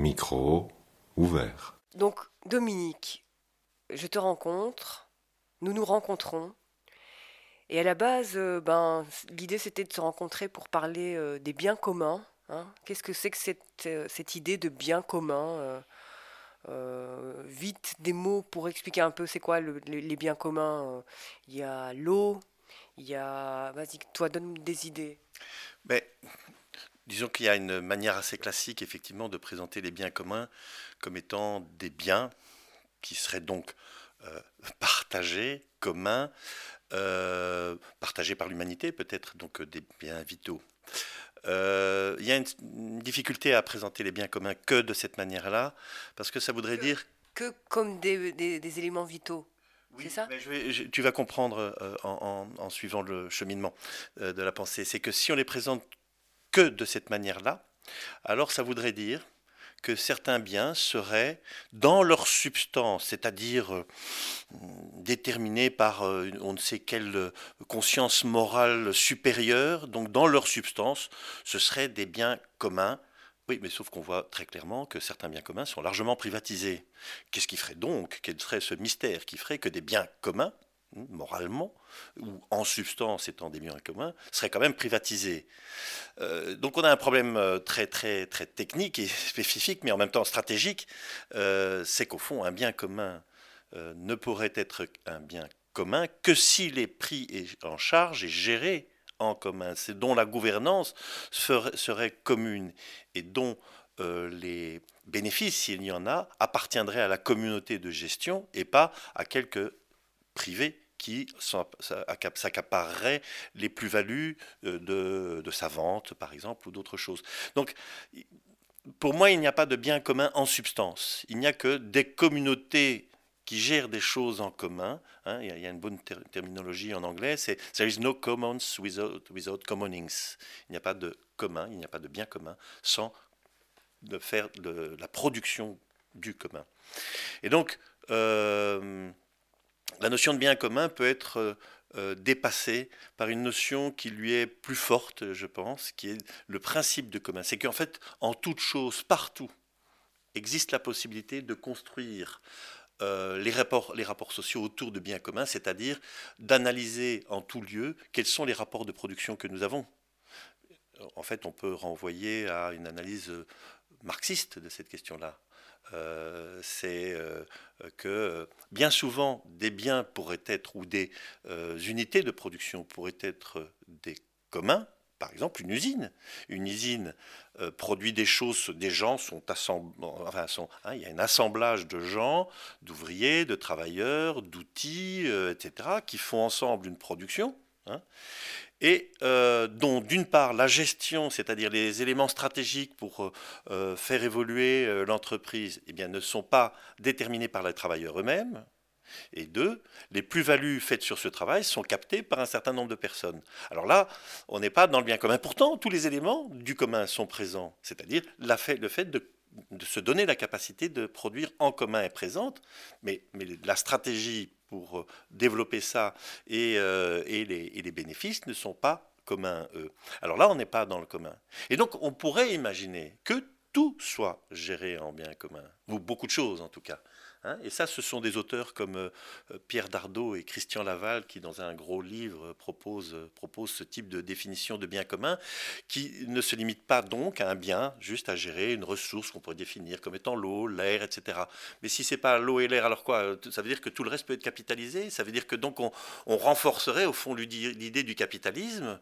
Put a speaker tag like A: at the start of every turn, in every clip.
A: Micro ouvert.
B: Donc, Dominique, je te rencontre, nous nous rencontrons. Et à la base, euh, ben, l'idée c'était de se rencontrer pour parler euh, des biens communs. hein. Qu'est-ce que c'est que cette, euh, cette idée de biens communs euh, euh, Vite des mots pour expliquer un peu c'est quoi le- les, les biens communs. Il y a l'eau, il y a... Vas-y, toi, donne des idées.
C: Mais disons qu'il y a une manière assez classique, effectivement, de présenter les biens communs comme étant des biens qui seraient donc euh, partagés, communs, euh, partagés par l'humanité, peut-être donc euh, des biens vitaux. Euh, Il y a une, une difficulté à présenter les biens communs que de cette manière-là, parce que ça voudrait
B: Que-
C: dire
B: Que comme des, des- des éléments vitaux. C'est ça?
C: mais je vais- je- tu vas comprendre euh, en, en- en suivant le cheminement euh, de la pensée. C'est que si on les présente que de cette manière-là, alors ça voudrait dire que certains biens seraient dans leur substance, c'est-à-dire euh, déterminés par euh, on ne sait quelle euh, conscience morale supérieure, donc dans leur substance, ce seraient des biens communs. Oui, mais sauf qu'on voit très clairement que certains biens communs sont largement privatisés. Qu'est-ce qui ferait donc Quel serait ce mystère qui ferait que des biens communs, moralement, ou en substance étant des biens communs, seraient quand même privatisés Euh, Donc on a un problème euh, très très très technique et spécifique, mais en même temps stratégique. Euh, C'est qu'au fond, un bien commun ne pourrait être un bien commun que s'il est pris en charge et géré en commun. C'est dont la gouvernance serait commune et dont les bénéfices, s'il y en a, appartiendraient à la communauté de gestion et pas à quelques privés qui s'en- s'accap- s'accapareraient les plus-values euh, de, sa vente, par exemple, ou d'autres choses. Donc, pour moi, il n'y a pas de bien commun en substance. Il n'y a que des communautés qui gèrent des choses en commun. hein. il, y a, une bonne ter- terminologie en anglais, c'est There is no commons without, without commonings. Il n'y a pas de commun, il n'y a pas de bien commun sans faire de la production du commun. Et donc, euh, la notion de bien commun peut être euh, euh, dépassée par une notion qui lui est plus forte, je pense, qui est le principe de commun. C'est qu'en fait, en toute chose, partout, existe la possibilité de construire euh, les, rapports, les rapports sociaux autour de biens communs, c'est-à-dire d'analyser en tout lieu quels sont les rapports de production que nous avons. En fait, on peut renvoyer à une analyse marxiste de cette question-là. Euh, c'est euh, que euh, bien souvent des biens pourraient être ou des unités de production pourraient être des communs. Par exemple, une usine. Une usine produit des choses, des gens sont assemblés, enfin, sont, hein, il y a un assemblage de gens, d'ouvriers, de travailleurs, d'outils, etc., qui font ensemble une production. hein, et euh, dont d'une part la gestion, c'est-à-dire les éléments stratégiques pour euh, euh, faire évoluer l'entreprise, eh ne sont pas déterminés par les travailleurs eux-mêmes. Et deux, les plus-values faites sur ce travail sont captées par un certain nombre de personnes. Alors là, on n'est pas dans le bien commun. Pourtant, tous les éléments du commun sont présents, c'est-à-dire le fait de, se donner la capacité de produire en commun est présente, mais la stratégie pour euh, développer ça et, euh, les, les bénéfices ne sont pas communs, eux. Alors là, on n'est pas dans le commun. Et donc, on pourrait imaginer que tout soit géré en bien commun, ou beaucoup de choses en tout cas. hein. et ça, ce sont des auteurs comme euh, Pierre Dardot et Christian Laval qui, dans un gros livre, euh, proposent, ce type de définition de bien commun, qui ne se limite pas donc à un bien, juste à gérer une ressource qu'on pourrait définir comme étant l'eau, l'air, etc. Mais si c'est pas l'eau et l'air, alors quoi? Euh, Ça veut dire que tout le reste peut être capitalisé? Ça veut dire que donc on, renforcerait au fond l'idée du capitalisme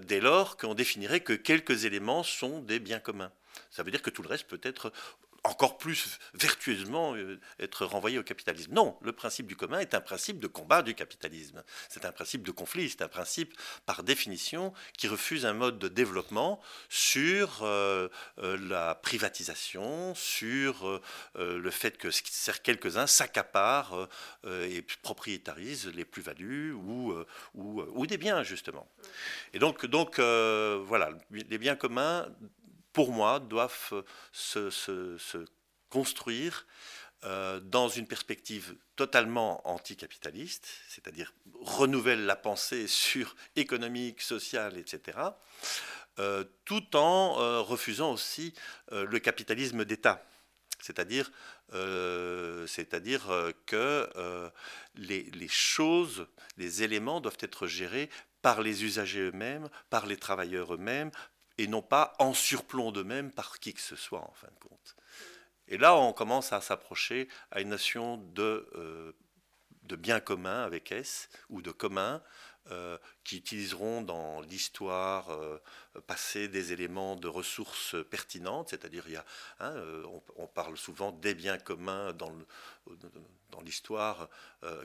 C: dès lors qu'on définirait que quelques éléments sont des biens communs. Ça veut dire que tout le reste peut être encore plus vertueusement euh, être renvoyé au capitalisme. Non, le principe du commun est un principe de combat du capitalisme. C'est un principe de conflit, c'est un principe par définition qui refuse un mode de développement sur euh, euh, la privatisation, sur le fait que quelques-uns s'accaparent et propriétarisent les plus-values ou, des biens, justement. Et donc, voilà, les biens communs, pour moi, doivent euh, se, construire euh, dans une perspective totalement anticapitaliste, c'est-à-dire renouvelle la pensée sur économique, sociale, etc., tout en refusant aussi le capitalisme d'État. C'est-à-dire c'est-à-dire que les, les, choses, les éléments doivent être gérés par les usagers eux-mêmes, par les travailleurs eux-mêmes, et non pas en surplomb d'eux-mêmes par qui que ce soit, en fin de compte. Et là, on commence à s'approcher à une notion de, euh, de bien commun avec S, ou de commun, euh, qui utiliseront dans l'histoire euh, passée des éléments de ressources pertinentes, c'est-à-dire il y a, hein, on, parle souvent des biens communs dans, dans l'histoire,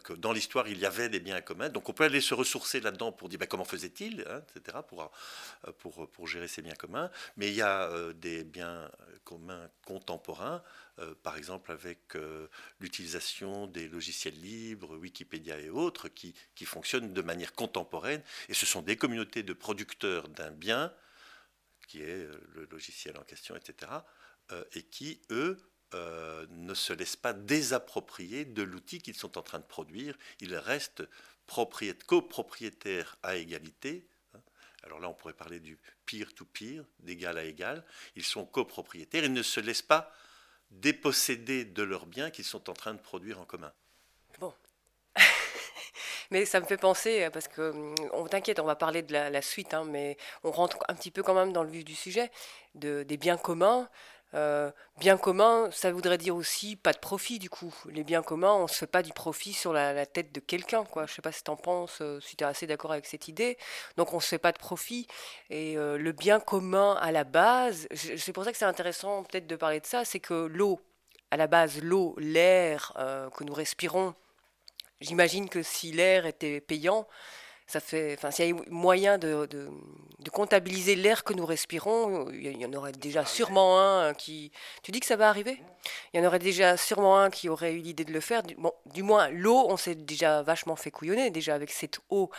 C: que dans l'histoire il y avait des biens communs, donc on peut aller se ressourcer là-dedans pour dire ben, comment faisait-il, hein, etc., pour, pour, gérer ces biens communs, mais il y a des biens communs contemporains euh, par exemple avec euh, l'utilisation des logiciels libres, Wikipédia et autres, qui, fonctionnent de manière contemporaine. Et ce sont des communautés de producteurs d'un bien, qui est euh, le logiciel en question, etc., et qui, eux, ne se laissent pas désapproprier de l'outil qu'ils sont en train de produire. Ils restent copropriétaires à égalité. Hein. Alors là, on pourrait parler du peer-to-peer, d'égal à égal. Ils sont copropriétaires, ils ne se laissent pas déposséder de leurs biens qu'ils sont en train de produire en commun.
B: Mais ça me fait penser, parce que hum, on t'inquiète, on va parler de la, suite, hein, mais on rentre un petit peu quand même dans le vif du sujet, de, des biens communs. Euh, bien commun, ça voudrait dire aussi pas de profit du coup. Les biens communs, on se fait pas du profit sur la, tête de quelqu'un. quoi. Je sais pas si tu en penses, euh, si tu es assez d'accord avec cette idée. Donc on se fait pas de profit. Et euh, le bien commun à la base, c'est pour ça que c'est intéressant peut-être de parler de ça, c'est que l'eau, à la base, l'eau, l'air que nous respirons, j'imagine que si l'air était payant, ça fait, enfin, s'il y a moyen de, de, comptabiliser l'air que nous respirons, il y en aurait déjà sûrement un qui. Tu dis que ça va arriver? Il y en aurait déjà sûrement un qui aurait eu l'idée de le faire. Bon, du moins, l'eau, on s'est déjà vachement fait couillonner déjà avec cette eau.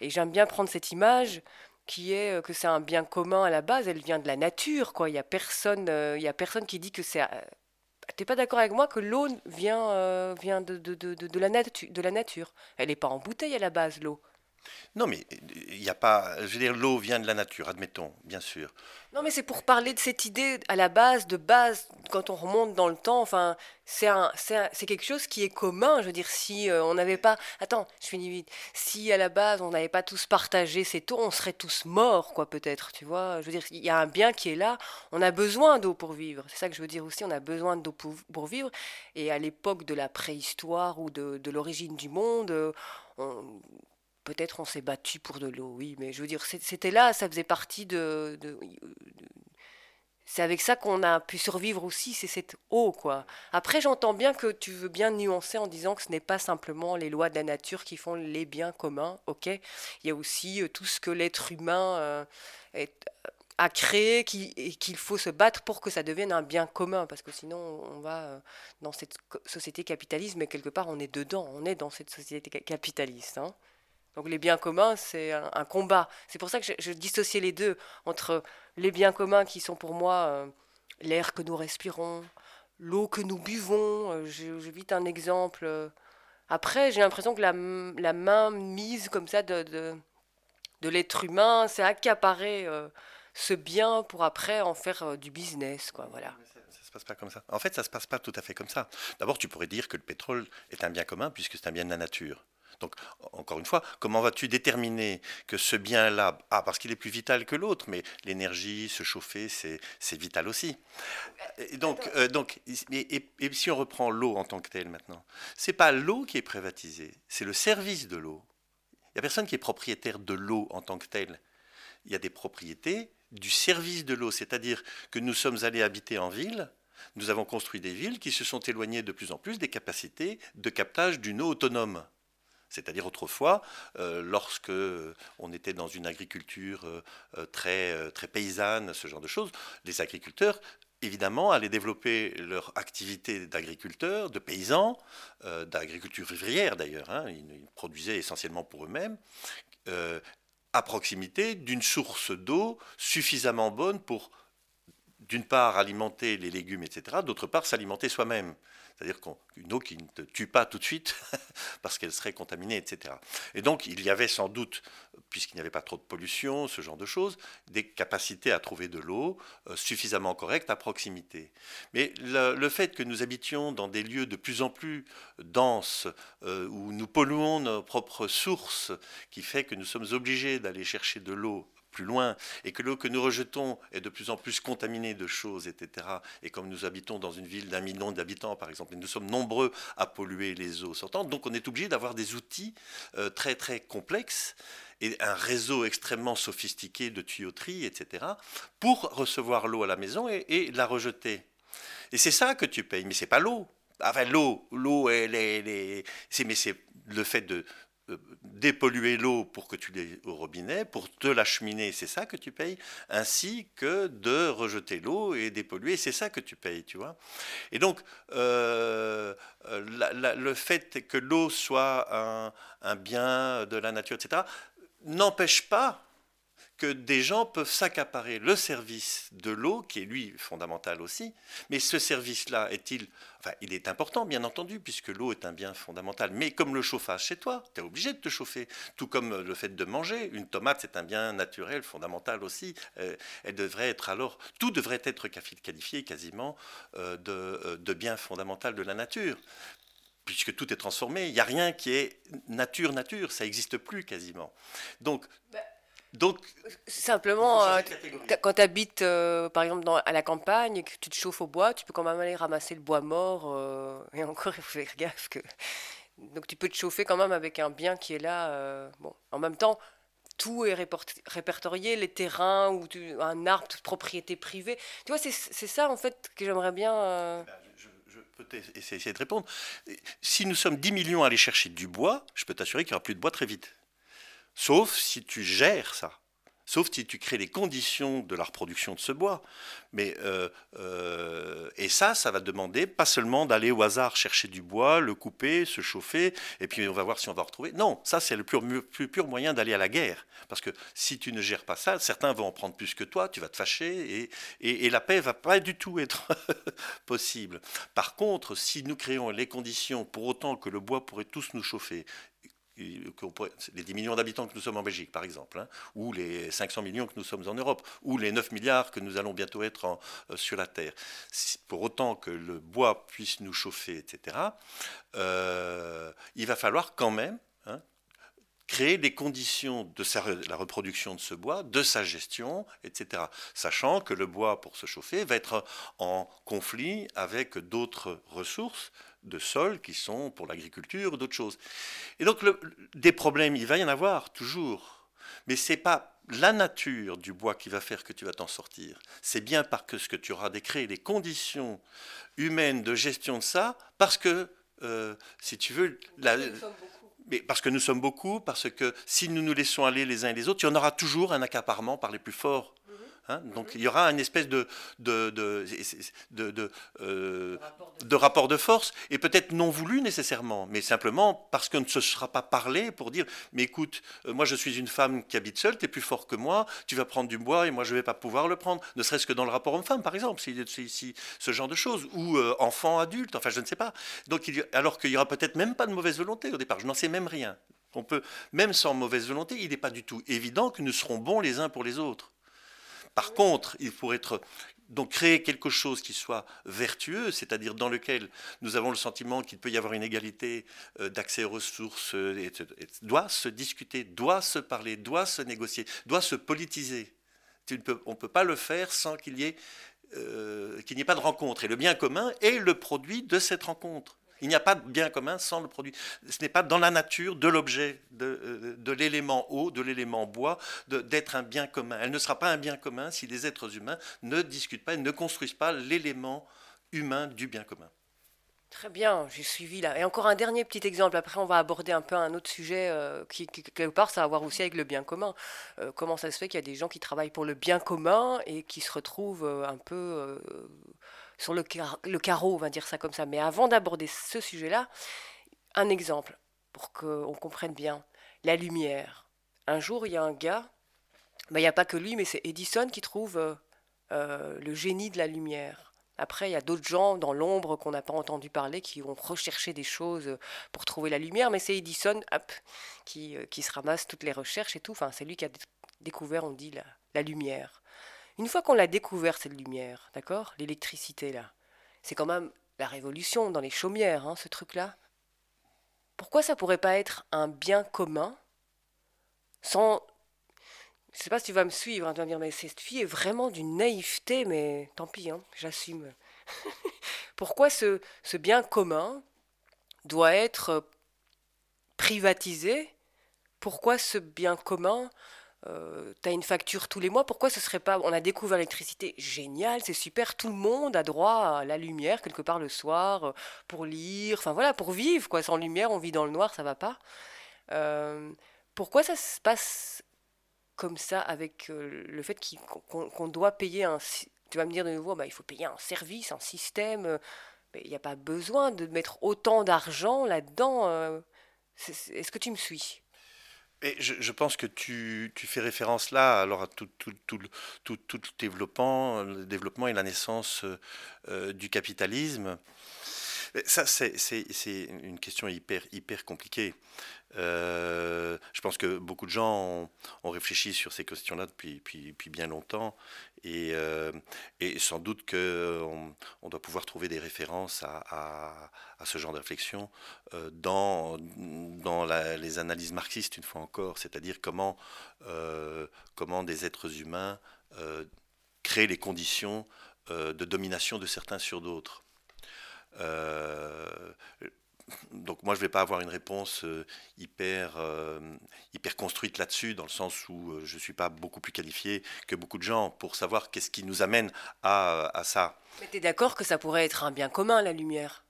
B: Et j'aime bien prendre cette image qui est euh, que c'est un bien commun à la base. Elle vient de la nature, quoi. Il y a personne, euh, il y a personne qui dit que c'est. Euh, t'es pas d'accord avec moi que l'eau vient, vient de, de, de, de, la de la nature Elle n'est pas en bouteille à la base, l'eau.
C: Non, mais il n'y a pas. Je veux dire, l'eau vient de la nature, admettons, bien sûr.
B: Non, mais c'est pour parler de cette idée à la base, de base, quand on remonte dans le temps. Enfin, c'est c'est quelque chose qui est commun. Je veux dire, si euh, on n'avait pas. Attends, je finis vite. Si à la base, on n'avait pas tous partagé cette eau, on serait tous morts, quoi, peut-être. Tu vois Je veux dire, il y a un bien qui est là. On a besoin d'eau pour vivre. C'est ça que je veux dire aussi. On a besoin d'eau pour, pour, vivre. Et à l'époque de la préhistoire ou de, de l'origine du monde, euh, on Peut-être on s'est battu pour de l'eau, oui, mais je veux dire, c'était là, ça faisait partie de. c'est avec ça qu'on a pu survivre aussi, c'est cette eau, quoi. Après, j'entends bien que tu veux bien nuancer en disant que ce n'est pas simplement les lois de la nature qui font les biens communs, ok Il y a aussi euh, tout ce que l'être humain euh, est, a créé et qu'il faut se battre pour que ça devienne un bien commun, parce que sinon on va euh, dans cette société capitaliste, mais quelque part on est dedans, on est dans cette société capitaliste. Hein. Donc les biens communs, c'est un, combat. C'est pour ça que je, dissociais les deux, entre les biens communs qui sont pour moi euh, l'air que nous respirons, l'eau que nous buvons. Euh, je, vite un exemple. Après, j'ai l'impression que la, la, main mise comme ça de, de, l'être humain, c'est accaparer euh, ce bien pour après en faire du business. Quoi, voilà
C: se passe pas comme ça. En fait, ça se passe pas tout à fait comme ça. D'abord, tu pourrais dire que le pétrole est un bien commun puisque c'est un bien de la nature. Donc, encore une fois, comment vas-tu déterminer que ce bien-là, ah, parce qu'il est plus vital que l'autre, mais l'énergie, se chauffer, c'est vital aussi. Et donc, euh, donc et, si on reprend l'eau en tant que telle maintenant, c'est pas l'eau qui est privatisée, c'est le service de l'eau. Il n'y a personne qui est propriétaire de l'eau en tant que telle. Il y a des propriétés du service de l'eau, c'est-à-dire que nous sommes allés habiter en ville, nous avons construit des villes qui se sont éloignées de plus en plus des capacités de captage d'une eau autonome. C'est-à-dire autrefois, euh, lorsque on était dans une agriculture euh, euh, très, paysanne, ce genre de choses, les agriculteurs évidemment allaient développer leur activité d'agriculteurs, de paysans, d'agriculture vivrière d'ailleurs. Hein. ils, produisaient essentiellement pour eux-mêmes, à proximité d'une source d'eau suffisamment bonne pour d'une part alimenter les légumes, etc., d'autre part s'alimenter soi-même. C'est-à-dire qu'une eau qui ne te tue pas tout de suite parce qu'elle serait contaminée, etc. Et donc il y avait sans doute, puisqu'il n'y avait pas trop de pollution, ce genre de choses, des capacités à trouver de l'eau euh, suffisamment correcte à proximité. Mais le, fait que nous habitions dans des lieux de plus en plus denses, euh, où nous polluons nos propres sources, qui fait que nous sommes obligés d'aller chercher de l'eau plus loin, et que l'eau que nous rejetons est de plus en plus contaminée de choses, etc. Et comme nous habitons dans une ville d'un million d'habitants, par exemple, et nous sommes nombreux à polluer les eaux sortantes, donc on est obligé d'avoir des outils euh, très très complexes et un réseau extrêmement sophistiqué de tuyauterie, etc., pour recevoir l'eau à la maison et, la rejeter. Et c'est ça que tu payes, mais c'est pas l'eau. Enfin, l'eau, l'eau, elle est, mais c'est le fait de, dépolluer l'eau pour que tu l'aies au robinet, pour te l'acheminer, c'est ça que tu payes, ainsi que de rejeter l'eau et dépolluer, c'est ça que tu payes, tu vois. Et donc, euh, euh, le fait que l'eau soit un, un, bien de la nature, etc., n'empêche pas que des gens peuvent s'accaparer le service de l'eau, qui est lui fondamental aussi, mais ce service-là est-il, enfin il est important bien entendu, puisque l'eau est un bien fondamental, mais comme le chauffage chez toi, tu es obligé de te chauffer, tout comme le fait de manger, une tomate c'est un bien naturel, fondamental aussi, euh, elle devrait être alors, tout devrait être qualifié quasiment euh, de, euh, de bien fondamental de la nature. Puisque tout est transformé, il n'y a rien qui est nature-nature, ça n'existe plus quasiment. Donc,
B: bah, donc, simplement, euh, quand tu habites euh, par exemple dans, à la campagne et que tu te chauffes au bois, tu peux quand même aller ramasser le bois mort. Euh, et encore, il faut faire gaffe que. Donc, tu peux te chauffer quand même avec un bien qui est là. bon, en même temps, tout est répertorié, les terrains ou un arbre, toute propriété privée. Tu vois, c'est ça en fait que j'aimerais bien. Eh ben,
C: je, je, peux essayer de répondre. Si nous sommes 10 millions à aller chercher du bois, je peux t'assurer qu'il n'y aura plus de bois très vite. Sauf si tu gères ça. Sauf si tu crées les conditions de la reproduction de ce bois. Mais, euh, euh, et ça, ça va demander pas seulement d'aller au hasard chercher du bois, le couper, se chauffer, et puis on va voir si on va retrouver. Non, ça c'est le plus, pur moyen d'aller à la guerre. Parce que si tu ne gères pas ça, certains vont en prendre plus que toi, tu vas te fâcher, et, et, et la paix va pas du tout être possible. Par contre, si nous créons les conditions pour autant que le bois pourrait tous nous chauffer, les 10 millions d'habitants que nous sommes en Belgique, par exemple, hein, ou les 500 millions que nous sommes en Europe, ou les 9 milliards que nous allons bientôt être euh, sur la Terre. Pour autant que le bois puisse nous chauffer, etc., euh, il va falloir quand même hein, créer les conditions de la reproduction de ce bois, de sa gestion, etc. Sachant que le bois, pour se chauffer, va être en conflit avec d'autres ressources de sol qui sont pour l'agriculture ou d'autres choses. Et donc des problèmes, il va y en avoir toujours, mais c'est pas la nature du bois qui va faire que tu vas t'en sortir. C'est bien parce que ce que tu auras décréé les conditions humaines de gestion de ça, parce que euh, si tu veux, mais parce que nous sommes beaucoup, parce que si nous nous laissons aller les uns et les autres, il y en aura toujours un accaparement par les plus forts Hein, donc il y aura une espèce de, de, euh, de rapport de force, et peut-être non voulu nécessairement, mais simplement parce qu'on ne se sera pas parlé pour dire, mais écoute, euh, moi je suis une femme qui habite seule, tu es plus fort que moi, tu vas prendre du bois et moi je ne vais pas pouvoir le prendre, ne serait-ce que dans le rapport homme-femme par exemple, si, si, ce genre de choses, ou euh, enfant-adulte, enfin je ne sais pas. Donc, il alors qu'il n'y aura peut-être même pas de mauvaise volonté au départ, je n'en sais même rien. On peut, même sans mauvaise volonté, il n'est pas du tout évident que nous serons bons les uns pour les autres. Par contre, il faut être donc créer quelque chose qui soit vertueux, c'est-à-dire dans lequel nous avons le sentiment qu'il peut y avoir une égalité euh, d'accès aux ressources, euh, doit se discuter, doit se parler, doit se négocier, doit se politiser. on ne peut pas le faire sans qu'il euh, qu'il n'y ait pas de rencontre. Et le bien commun est le produit de cette rencontre. Il n'y a pas de bien commun sans le produit. Ce n'est pas dans la nature de l'objet, de, euh, l'élément eau, de l'élément bois, d'être un bien commun. Elle ne sera pas un bien commun si les êtres humains ne discutent pas et ne construisent pas l'élément humain du bien commun.
B: Très bien, j'ai suivi là. Et encore un dernier petit exemple. Après, on va aborder un peu un autre sujet euh, qui, quelque part, ça a à voir aussi avec le bien commun. Euh, comment ça se fait qu'il y a des gens qui travaillent pour le bien commun et qui se retrouvent un peu sur le, carreau, on va dire ça comme ça. Mais avant d'aborder ce sujet-là, un exemple pour qu'on comprenne bien. La lumière. Un jour, il y a un gars, ben, il n'y a pas que lui, mais c'est Edison qui trouve euh, euh, le génie de la lumière. Après, il y a d'autres gens dans l'ombre qu'on n'a pas entendu parler qui ont recherché des choses pour trouver la lumière, mais c'est Edison hop, qui, qui, se ramasse toutes les recherches et tout. Enfin, c'est lui qui a découvert, on dit, la lumière. Une fois qu'on l'a découvert, cette lumière, d'accord L'électricité, là, c'est quand même la révolution dans les chaumières, hein, ce truc-là. Pourquoi ça pourrait pas être un bien commun sans je sais pas si tu vas me suivre, hein, tu vas me dire, mais cette fille est vraiment d'une naïveté, mais tant pis, hein, j'assume. Pourquoi ce, ce, bien commun doit être privatisé? Pourquoi ce bien commun, euh, tu as une facture tous les mois, pourquoi ce serait pas... On a découvert l'électricité, génial, c'est super, tout le monde a droit à la lumière quelque part le soir, euh, pour lire, enfin voilà, pour vivre, quoi. Sans lumière, on vit dans le noir, ça va pas. Euh, pourquoi ça se passe comme ça avec euh, le fait qu'on doit payer un... Tu vas me dire de nouveau, bah, il faut payer un service, un système. Il n'y a pas besoin de mettre autant d'argent là-dedans. Est-ce que tu me suis?
C: Je, pense que tu, fais référence là alors à tout, tout, tout, tout, tout le, développement, le développement et la naissance du capitalisme. Ça, c'est une question hyper, hyper compliquée. Euh, je pense que beaucoup de gens ont, réfléchi sur ces questions-là depuis, bien longtemps et, euh, sans doute qu'on on doit pouvoir trouver des références à, ce genre de réflexion euh, dans, les analyses marxistes, une fois encore, c'est-à-dire comment des êtres humains créent les conditions de domination de certains sur d'autres. Donc moi, je ne vais pas avoir une réponse euh, hyper, euh, hyper construite là-dessus, dans le sens où euh, je ne suis pas beaucoup plus qualifié que beaucoup de gens pour savoir qu'est-ce qui nous amène à, à ça.
B: Mais tu es d'accord que ça pourrait être un bien commun, la lumière?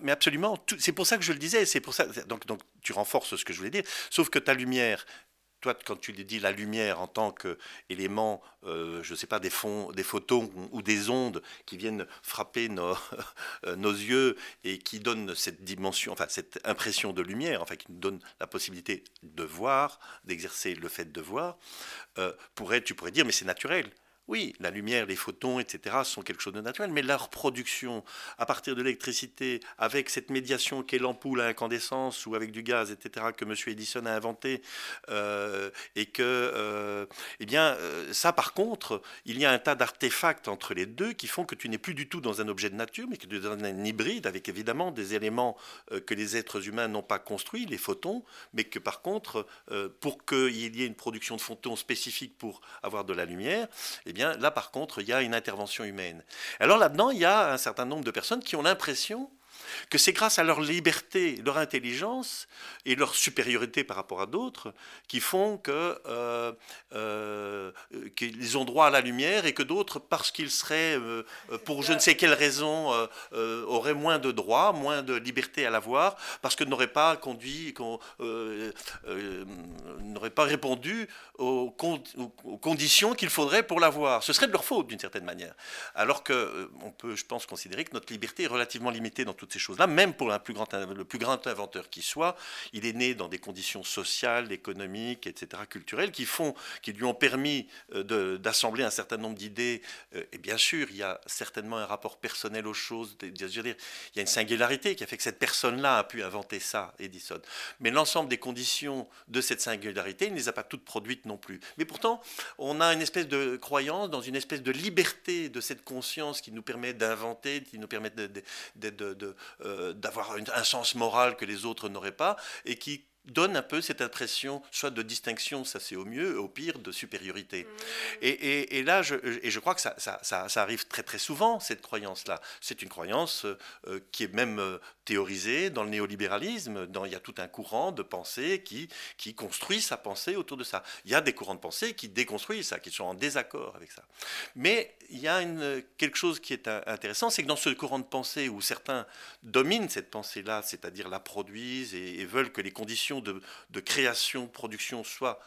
C: Mais absolument, c'est pour ça que je le disais, c'est pour ça. Donc, donc tu renforces ce que je voulais dire. Sauf que ta lumière, toi, quand tu dis la lumière en tant qu'élément, euh, je ne sais pas, des, fonds, des photons ou des ondes qui viennent frapper nos, euh, nos yeux et qui donnent cette dimension, enfin cette impression de lumière, enfin qui nous donne la possibilité de voir, d'exercer le fait de voir, euh, tu pourrais dire, mais c'est naturel. Oui, la lumière, les photons, etc., sont quelque chose de naturel, mais leur production à partir de l'électricité, avec cette médiation qu'est l'ampoule à incandescence ou avec du gaz, etc., que M. Edison a inventé, euh, et que, euh, eh bien, euh, ça, par contre, il y a un tas d'artefacts entre les deux qui font que tu n'es plus du tout dans un objet de nature, mais que tu es dans un hybride avec évidemment des éléments que les êtres humains n'ont pas construits, les photons, mais que par contre, pour qu'il y ait une production de photons spécifique pour avoir de la lumière, eh là, par contre, il y a une intervention humaine. Alors là-dedans, il y a un certain nombre de personnes qui ont l'impression que c'est grâce à leur liberté, leur intelligence et leur supériorité par rapport à d'autres qui font euh, euh, qu'ils ont droit à la lumière et que d'autres, parce qu'ils seraient, euh, pour je ne sais quelle raison, auraient moins de droits, moins de liberté à la voir, parce que n'auraient pas conduit, n'auraient pas répondu aux, aux conditions qu'il faudrait pour l'avoir. Ce serait de leur faute d'une certaine manière. Alors que on peut, je pense, considérer que notre liberté est relativement limitée dans toutes ces choses-là, même pour le plus grand inventeur qui soit, il est né dans des conditions sociales, économiques, etc., culturelles, qui, lui ont permis euh, d'assembler un certain nombre d'idées. Euh, et bien sûr, il y a certainement un rapport personnel aux choses. il y a une singularité qui a fait que cette personne-là a pu inventer ça, Edison. Mais l'ensemble des conditions de cette singularité, il ne les a pas toutes produites non plus. Mais pourtant, on a une espèce de croyance dans une espèce de liberté de cette conscience qui nous permet d'inventer, qui nous permet de, de, d'avoir un sens moral que les autres n'auraient pas, et qui donne un peu cette impression, soit de distinction, ça c'est au mieux, au pire de supériorité. Mmh. Et, et, là, je, et je crois que ça, ça, ça, arrive très très souvent, cette croyance-là. C'est une croyance euh, qui est même euh, théorisée dans le néolibéralisme. Dans, il y a tout un courant de pensée qui, qui construit sa pensée autour de ça. Il y a des courants de pensée qui déconstruisent ça, qui sont en désaccord avec ça. Mais il y a une, quelque chose qui est intéressant, c'est que dans ce courant de pensée où certains dominent cette pensée-là, c'est-à-dire la produisent et veulent que les conditions de, création, de production soit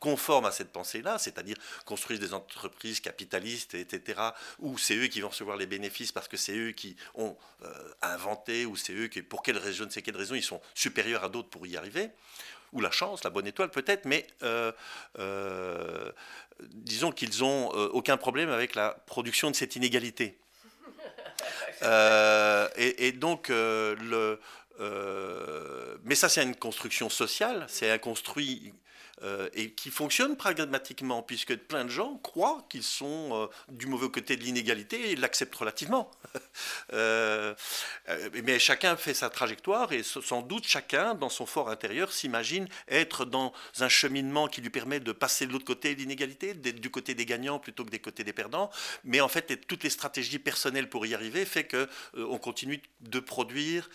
C: conforme à cette pensée-là, c'est-à-dire construire des entreprises capitalistes, etc., où c'est eux qui vont recevoir les bénéfices parce que c'est eux qui ont euh, inventé, ou c'est eux qui, pour quelle raison, ne sais quelle raison, ils sont supérieurs à d'autres pour y arriver. ou la chance, la bonne étoile peut-être, mais disons qu'ils n'ont aucun problème avec la production de cette inégalité. et, donc, le, mais ça, c'est une construction sociale, c'est un construit euh, et qui fonctionne pragmatiquement, puisque plein de gens croient qu'ils sont euh, du mauvais côté de l'inégalité et l'acceptent relativement. Euh, mais chacun fait sa trajectoire et sans doute chacun, dans son fort intérieur, s'imagine être dans un cheminement qui lui permet de passer de l'autre côté de l'inégalité, d'être du côté des gagnants plutôt que des côtés des perdants. Mais en fait, toutes les stratégies personnelles pour y arriver fait que on continue de produire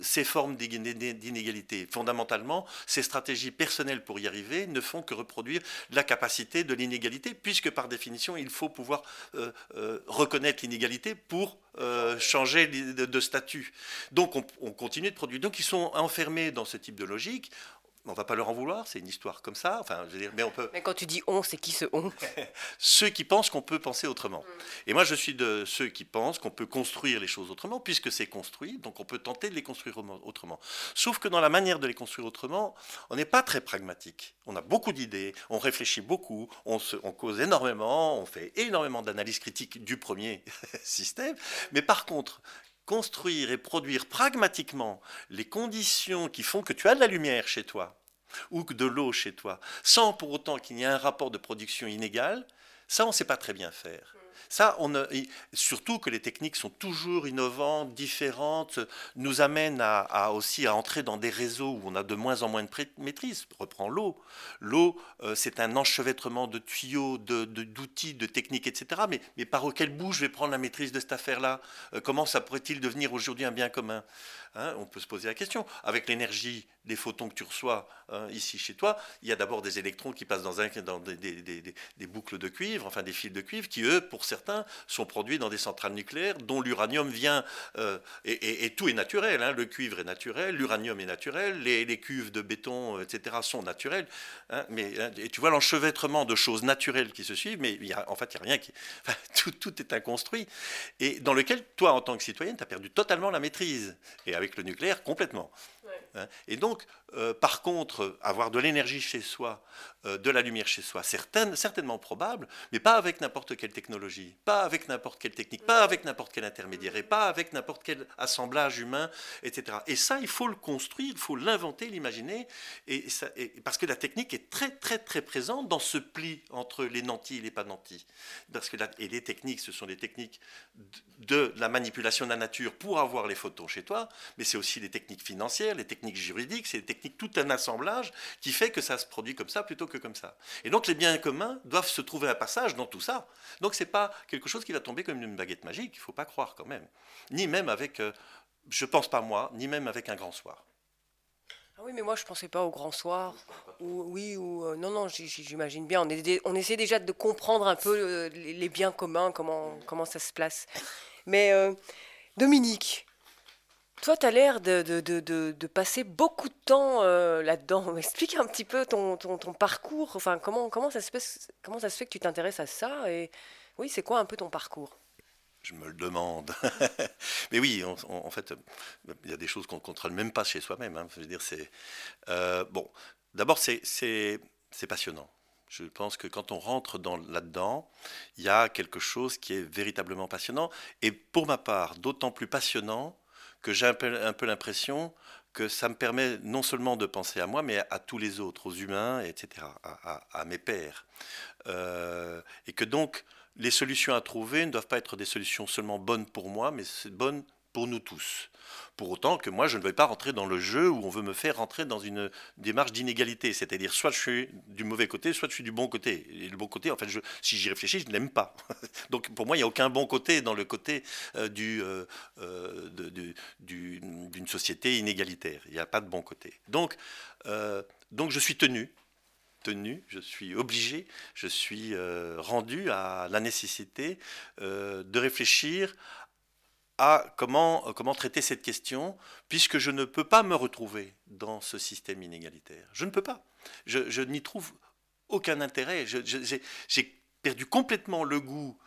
C: ces formes d'inégalité. Fondamentalement, ces stratégies personnelles pour y arriver ne font que reproduire la capacité de l'inégalité, puisque par définition, il faut pouvoir euh, euh, reconnaître l'inégalité pour euh, changer de, statut. Donc on, on, continue de produire. Donc ils sont enfermés dans ce type de logique on va pas leur en vouloir, c'est une histoire comme ça. Enfin, je veux dire, mais on peut.
B: Mais quand tu dis on, c'est qui ce on?
C: Ceux qui pensent qu'on peut penser autrement. Mm. Et moi, je suis de ceux qui pensent qu'on peut construire les choses autrement, puisque c'est construit, donc on peut tenter de les construire autrement. Sauf que dans la manière de les construire autrement, on n'est pas très pragmatique. On a beaucoup d'idées, on réfléchit beaucoup, on, se, on cause énormément, on fait énormément d'analyse critique du premier système. Mais par contre, construire et produire pragmatiquement les conditions qui font que tu as de la lumière chez toi ou de l'eau chez toi, sans pour autant qu'il y ait un rapport de production inégal, ça, on ne sait pas très bien faire. Surtout que les techniques sont toujours innovantes, différentes, nous amènent à, aussi à entrer dans des réseaux où on a de moins en moins de maîtrise. Reprends l'eau. L'eau, euh, c'est un enchevêtrement de tuyaux, d'outils, de, techniques, etc. Mais, mais par quel bout je vais prendre la maîtrise de cette affaire-là? Euh, Comment ça pourrait-il devenir aujourd'hui un bien commun? Hein On peut se poser la question. Avec l'énergie des photons que tu reçois hein, ici chez toi, il y a d'abord des électrons qui passent dans, un, des, boucles de cuivre, enfin des fils de cuivre, qui eux, pour certains, sont produits dans des centrales nucléaires dont l'uranium vient, euh, et, tout est naturel, hein. le cuivre est naturel, l'uranium est naturel, les, cuves de béton, etc., sont naturelles. Mais et tu vois l'enchevêtrement de choses naturelles qui se suivent, mais en fait, il n'y a rien qui. tout, tout, est inconstruit, et dans lequel, toi, en tant que citoyenne, tu as perdu totalement la maîtrise, et avec le nucléaire, complètement. Hein. Et donc, euh, par contre, avoir de l'énergie chez soi, euh, de la lumière chez soi, certainement probable, mais pas avec n'importe quelle technologie, pas avec n'importe quelle technique, pas avec n'importe quel intermédiaire, et pas avec n'importe quel assemblage humain, etc. Et ça, il faut le construire, il faut l'inventer, l'imaginer, et, parce que la technique est très, très, très présente dans ce pli entre les nantis et les pas nantis. Parce que et les techniques, ce sont des techniques de la manipulation de la nature pour avoir les photons chez toi, mais c'est aussi les techniques financières, les techniques juridiques, c'est des techniques, tout un assemblage qui fait que ça se produit comme ça plutôt que comme ça. Et donc les biens communs doivent se trouver un passage dans tout ça. Donc c'est pas quelque chose qui va tomber comme une baguette magique, il faut pas croire quand même. Ni même avec, euh, je pense pas moi, ni même avec un grand soir.
B: Ah oui, mais moi je pensais pas au grand soir. Ou, oui, ou euh, non, non, j'imagine bien. On, on, essaie déjà de comprendre un peu euh, les biens communs, comment, comment ça se place. Mais Dominique, toi, tu as l'air de, de, de, de, passer beaucoup de temps euh, là-dedans. Explique un petit peu ton, ton, parcours. Enfin, comment, comment, ça se fait, comment ça se fait que tu t'intéresses à ça Et oui, c'est quoi un peu ton parcours?
C: Je me le demande. Mais oui, en fait, il y a des choses qu'on ne contrôle même pas chez soi-même. Hein. Je veux dire, c'est euh, bon. D'abord, c'est passionnant. Je pense que quand on rentre là-dedans, il y a quelque chose qui est véritablement passionnant. Et pour ma part, d'autant plus passionnant que j'ai un peu, l'impression que ça me permet non seulement de penser à moi, mais à, tous les autres, aux humains, etc., à, mes pères. Euh, et que donc, les solutions à trouver ne doivent pas être des solutions seulement bonnes pour moi, mais bonnes pour nous tous. Pour autant que moi, je ne vais pas rentrer dans le jeu où on veut me faire rentrer dans une démarche d'inégalité. C'est-à-dire, soit je suis du mauvais côté, soit je suis du bon côté. Et le bon côté, en fait, je, si j'y réfléchis, je ne l'aime pas. Donc, pour moi, il n'y a aucun bon côté dans le côté euh, du, euh, euh, d'une société inégalitaire. Il n'y a pas de bon côté. Donc, donc je suis tenu tenu, je suis obligé, je suis rendu à la nécessité de réfléchir à comment, comment traiter cette question, puisque je ne peux pas me retrouver dans ce système inégalitaire. Je ne peux pas. Je, n'y trouve aucun intérêt. J'ai perdu complètement le goût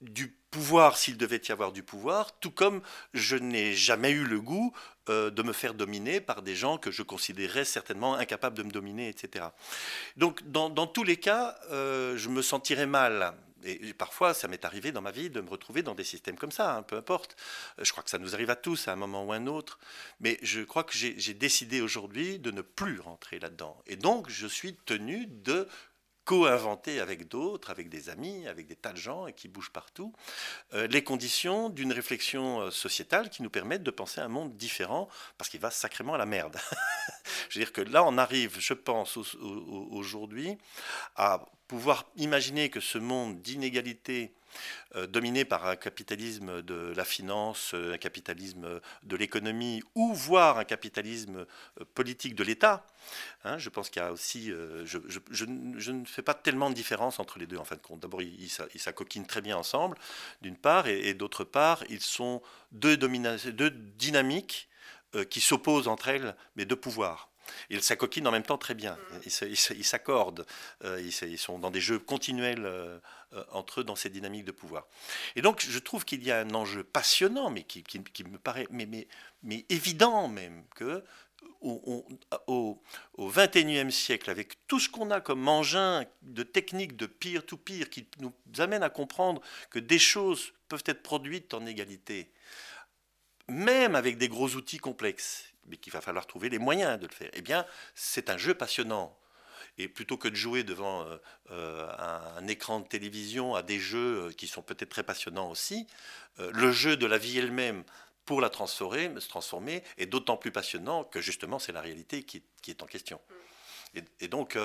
C: du pouvoir s'il devait y avoir du pouvoir, tout comme je n'ai jamais eu le goût euh, de me faire dominer par des gens que je considérais certainement incapables de me dominer, etc. Donc dans, tous les cas, euh, je me sentirais mal. Et parfois, ça m'est arrivé dans ma vie de me retrouver dans des systèmes comme ça, hein, peu importe. Euh, je crois que ça nous arrive à tous à un moment ou à un autre. Mais je crois que j'ai décidé aujourd'hui de ne plus rentrer là-dedans. Et donc, je suis tenu de co-inventer avec d'autres, avec des amis, avec des tas de gens et qui bougent partout, euh, les conditions d'une réflexion euh, sociétale qui nous permettent de penser un monde différent parce qu'il va sacrément à la merde. je veux dire que là, on arrive, je pense, aujourd'hui à pouvoir imaginer que ce monde d'inégalité euh, dominé par un capitalisme de la finance, euh, un capitalisme de l'économie, ou voire un capitalisme euh, politique de l'État. Hein, je pense qu'il y a aussi, je, ne fais pas tellement de différence entre les deux en fin de compte. D'abord, ils s'acoquinent très bien ensemble, d'une part, et, d'autre part, ils sont deux dynamiques qui s'opposent entre elles, mais deux pouvoirs. Ils s'acoquinent en même temps très bien. Ils s'accordent. Euh, ils, sont dans des jeux continuels euh, euh, entre eux dans ces dynamiques de pouvoir. Et donc, je trouve qu'il y a un enjeu passionnant, mais qui, me paraît mais, évident même, que au, au, 21e siècle, avec tout ce qu'on a comme engin de techniques de pire qui nous amène à comprendre que des choses peuvent être produites en égalité, même avec des gros outils complexes mais qu'il va falloir trouver les moyens de le faire. Eh bien, c'est un jeu passionnant. Et plutôt que de jouer devant euh, euh, un, écran de télévision à des jeux euh, qui sont peut-être très passionnants aussi, le jeu de la vie elle-même pour la transformer, se transformer est d'autant plus passionnant que justement c'est la réalité qui, est en question. Et, donc,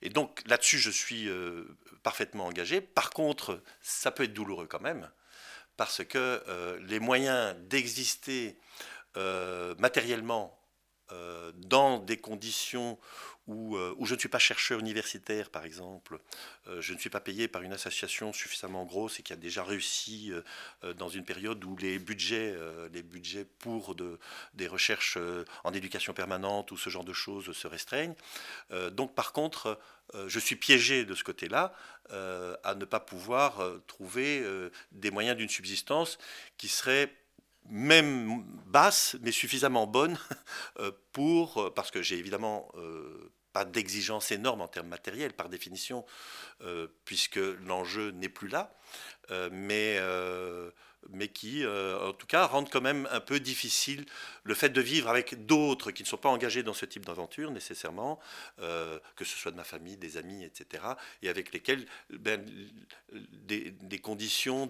C: et donc là-dessus, je suis parfaitement engagé. Par contre, ça peut être douloureux quand même, parce que les moyens d'exister euh, matériellement euh, dans des conditions où, euh, où, je ne suis pas chercheur universitaire, par exemple, je ne suis pas payé par une association suffisamment grosse et qui a déjà réussi dans une période où les budgets, les budgets pour de, des recherches en éducation permanente ou ce genre de choses se restreignent. donc, par contre, je suis piégé de ce côté-là à ne pas pouvoir trouver des moyens d'une subsistance qui serait même basse, mais suffisamment bonne euh, pour, euh, parce que j'ai évidemment euh, pas d'exigence énorme en termes matériels par définition, puisque l'enjeu n'est plus là, mais mais qui, euh, en tout cas, rendent quand même un peu difficile le fait de vivre avec d'autres qui ne sont pas engagés dans ce type d'aventure nécessairement, euh, que ce soit de ma famille, des amis, etc., et avec lesquels ben, des, conditions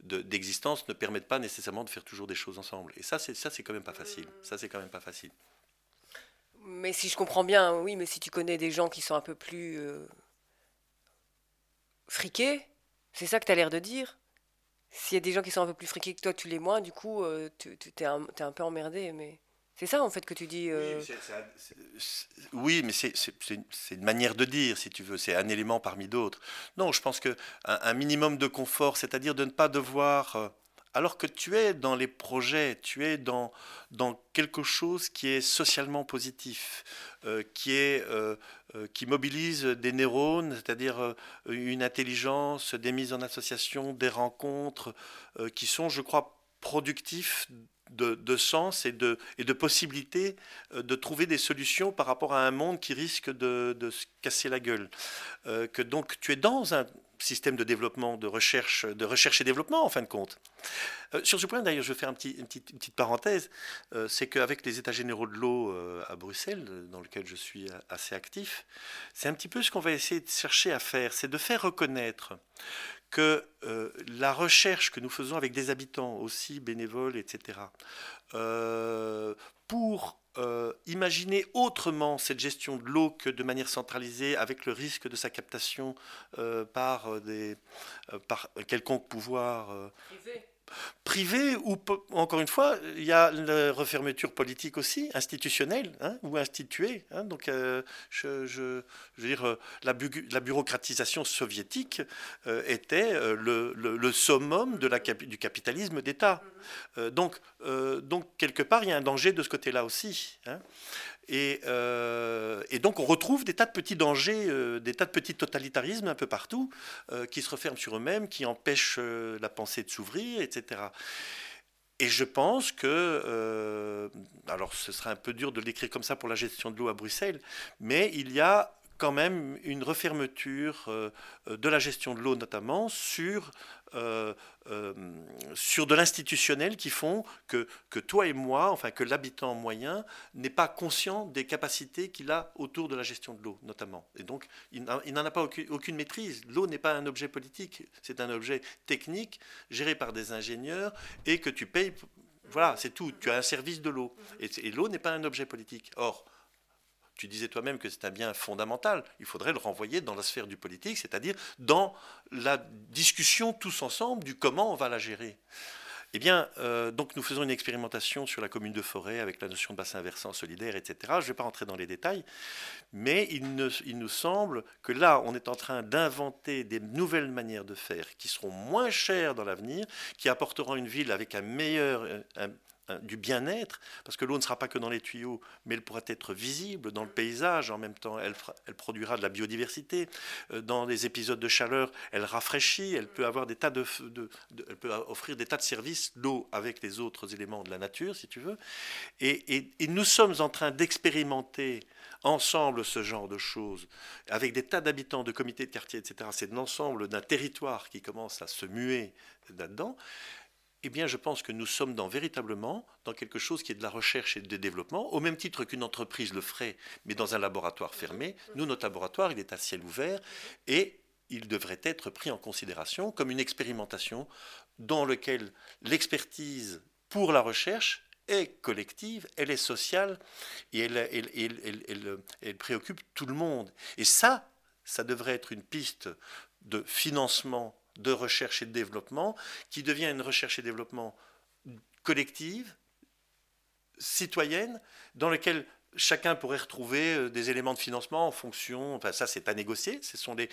C: d'existence de, ne permettent pas nécessairement de faire toujours des choses ensemble. Et ça, c'est ça, c'est quand même pas facile. Ça, c'est quand même pas facile.
B: Mais si je comprends bien, oui, mais si tu connais des gens qui sont un peu plus euh, friqués, c'est ça que tu as l'air de dire? S'il y a des gens qui sont un peu plus friqués que toi, tu les moins, du coup, euh, tu es un, es un peu emmerdé. Mais c'est ça, en fait, que tu dis. Euh,
C: oui, mais c'est une manière de dire, si tu veux. C'est un élément parmi d'autres. Non, je pense qu'un un minimum de confort, c'est-à-dire de ne pas devoir euh, alors que tu es dans les projets, tu es dans, quelque chose qui est socialement positif, qui, est, qui mobilise des neurones, c'est-à-dire une intelligence, des mises en association, des rencontres, qui sont, je crois, productifs de, sens et de, et de possibilités de trouver des solutions par rapport à un monde qui risque de, de se casser la gueule. que donc tu es dans un système de développement, de recherche, de recherche et développement en fin de compte. Euh, sur ce point, d'ailleurs, je vais faire une, petite, petite parenthèse, euh, c'est qu'avec les États généraux de l'eau euh, à Bruxelles, dans lequel je suis assez actif, c'est un petit peu ce qu'on va essayer de chercher à faire, c'est de faire reconnaître que la recherche que nous faisons avec des habitants aussi bénévoles, etc., pour euh, imaginer autrement cette gestion de l'eau que de manière centralisée, avec le risque de sa captation euh, par, euh, des, par quelconque pouvoir ou encore une fois, il y a la refermeture politique aussi, institutionnelle hein, ou instituée. Hein. donc, euh, je, veux dire, euh, la, la bureaucratisation soviétique euh, était le, le, summum de la, du capitalisme d'État. donc, donc, quelque part, il y a un danger de ce côté-là aussi. Hein. Et, euh, et, donc on retrouve des tas de petits dangers, euh, des tas de petits totalitarismes un peu partout, euh, qui se referment sur eux-mêmes, qui empêchent la pensée de s'ouvrir, etc. Et je pense que, alors ce sera un peu dur de l'écrire comme ça pour la gestion de l'eau à Bruxelles, mais il y a quand même une refermeture de la gestion de l'eau notamment sur, euh, euh, sur de l'institutionnel qui font que, que toi et moi, enfin que l'habitant moyen n'est pas conscient des capacités qu'il a autour de la gestion de l'eau notamment. Et donc il n'en a pas aucune, maîtrise. L'eau n'est pas un objet politique, c'est un objet technique géré par des ingénieurs et que tu payes. Voilà, c'est tout. Tu as un service de l'eau. Et, et l'eau n'est pas un objet politique. Or, tu disais toi-même que c'est un bien fondamental. Il faudrait le renvoyer dans la sphère du politique, c'est-à-dire dans la discussion tous ensemble du comment on va la gérer. Eh bien, euh, donc nous faisons une expérimentation sur la commune de Forêt avec la notion de bassin versant solidaire, etc. Je ne vais pas rentrer dans les détails, mais il, nous semble que là, on est en train d'inventer des nouvelles manières de faire qui seront moins chères dans l'avenir, qui apporteront une ville avec un meilleur, du bien-être, parce que l'eau ne sera pas que dans les tuyaux, mais elle pourra être visible dans le paysage en même temps. Elle, elle produira de la biodiversité. Euh, dans les épisodes de chaleur, elle rafraîchit. Elle peut avoir des tas de, elle peut offrir des tas de services, l'eau avec les autres éléments de la nature, si tu veux. Et, et nous sommes en train d'expérimenter ensemble ce genre de choses, avec des tas d'habitants, de comités de quartier, etc. C'est l'ensemble d'un territoire qui commence à se muer là-dedans eh bien, je pense que nous sommes dans, véritablement dans quelque chose qui est de la recherche et du développement, au même titre qu'une entreprise le ferait, mais dans un laboratoire fermé. Nous, notre laboratoire, il est à ciel ouvert et il devrait être pris en considération comme une expérimentation dans laquelle l'expertise pour la recherche est collective, elle est sociale et elle, préoccupe tout le monde. Et ça, ça devrait être une piste de financement de recherche et de développement, qui devient une recherche et développement collective, citoyenne, dans laquelle chacun pourrait retrouver euh, des éléments de financement en fonction, enfin ça c'est à négocier, ce sont les,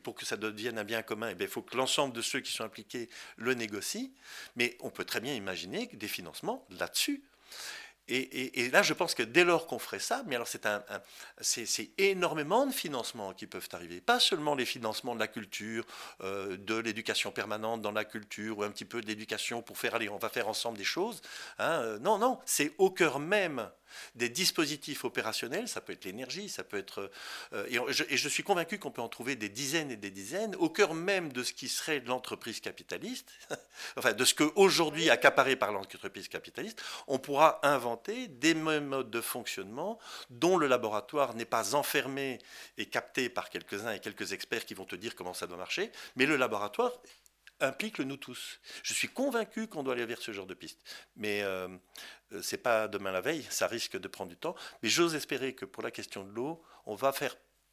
C: pour que ça devienne un bien commun, eh il faut que l'ensemble de ceux qui sont impliqués le négocient, mais on peut très bien imaginer des financements là-dessus. Et, là, je pense que dès lors qu'on ferait ça, mais alors c'est un, c'est énormément de financements qui peuvent arriver. Pas seulement les financements de la culture, euh, de l'éducation permanente dans la culture, ou un petit peu de l'éducation pour faire, aller, on va faire ensemble des choses. Hein, euh, non, non, c'est au cœur même des dispositifs opérationnels, ça peut être l'énergie, ça peut être... Euh, et, je, suis convaincu qu'on peut en trouver des dizaines et des dizaines au cœur même de ce qui serait l'entreprise capitaliste, enfin de ce qu'aujourd'hui accaparé par l'entreprise capitaliste, on pourra inventer des modes de fonctionnement dont le laboratoire n'est pas enfermé et capté par quelques-uns et quelques experts qui vont te dire comment ça doit marcher, mais le laboratoire implique le nous tous. Je suis convaincu qu'on doit aller vers ce genre de piste. Mais euh, euh, c'est pas demain la veille, ça risque de prendre du temps. Mais j'ose espérer que pour la question de l'eau, on va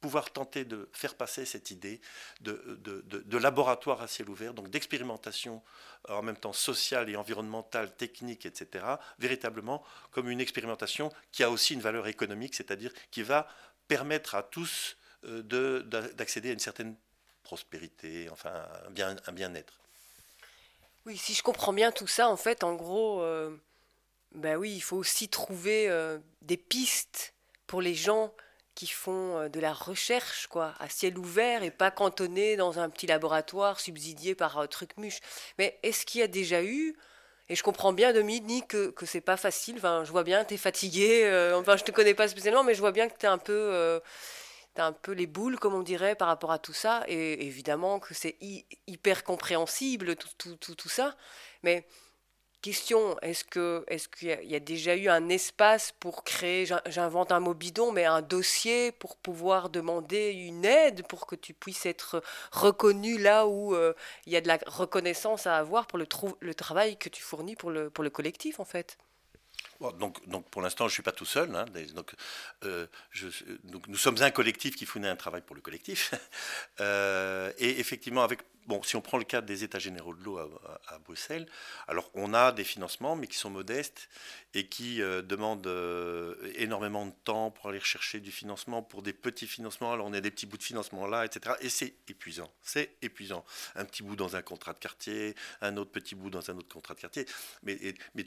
C: pouvoir tenter de faire passer cette idée de, de, de, laboratoire à ciel ouvert, donc d'expérimentation euh, en même temps sociale et environnementale, technique, etc., véritablement comme une expérimentation qui a aussi une valeur économique, c'est-à-dire qui va permettre à tous euh, d'accéder à une certaine prospérité, enfin un bien-être. Un bien
B: oui, si je comprends bien tout ça, en fait, en gros, ben oui, il faut aussi trouver euh, des pistes pour les gens qui font euh, de la recherche quoi, à ciel ouvert et pas cantonnés dans un petit laboratoire subsidié par euh, Trucmuche. Mais est-ce qu'il y a déjà eu et je comprends bien, Dominique, que, que c'est pas facile. Enfin, je vois bien, tu es fatigué. enfin, je te connais pas spécialement, mais je vois bien que tu es un peu. Un peu les boules, comme on dirait, par rapport à tout ça. Et évidemment que c'est hyper compréhensible, tout, tout, tout, tout ça. Mais Question, est-ce que est-ce qu'il y, a déjà eu un espace pour créer, j'invente un mot bidon, mais un dossier pour pouvoir demander une aide pour que tu puisses être reconnu là où euh, il y a de la reconnaissance à avoir pour le, le travail que tu fournis pour le, pour le collectif en fait?
C: Donc, pour l'instant, je ne suis pas tout seul. Hein, euh, donc, nous sommes un collectif qui fournit un travail pour le collectif. Euh, et effectivement, avec bon, si on prend le cas des États généraux de l'eau à, Bruxelles, alors on a des financements, mais qui sont modestes et qui euh, demandent euh, énormément de temps pour aller chercher du financement pour des petits financements. Alors on a des petits bouts de financement là, etc. Et c'est épuisant. C'est épuisant. Un petit bout dans un contrat de quartier, un autre petit bout dans un autre contrat de quartier, mais,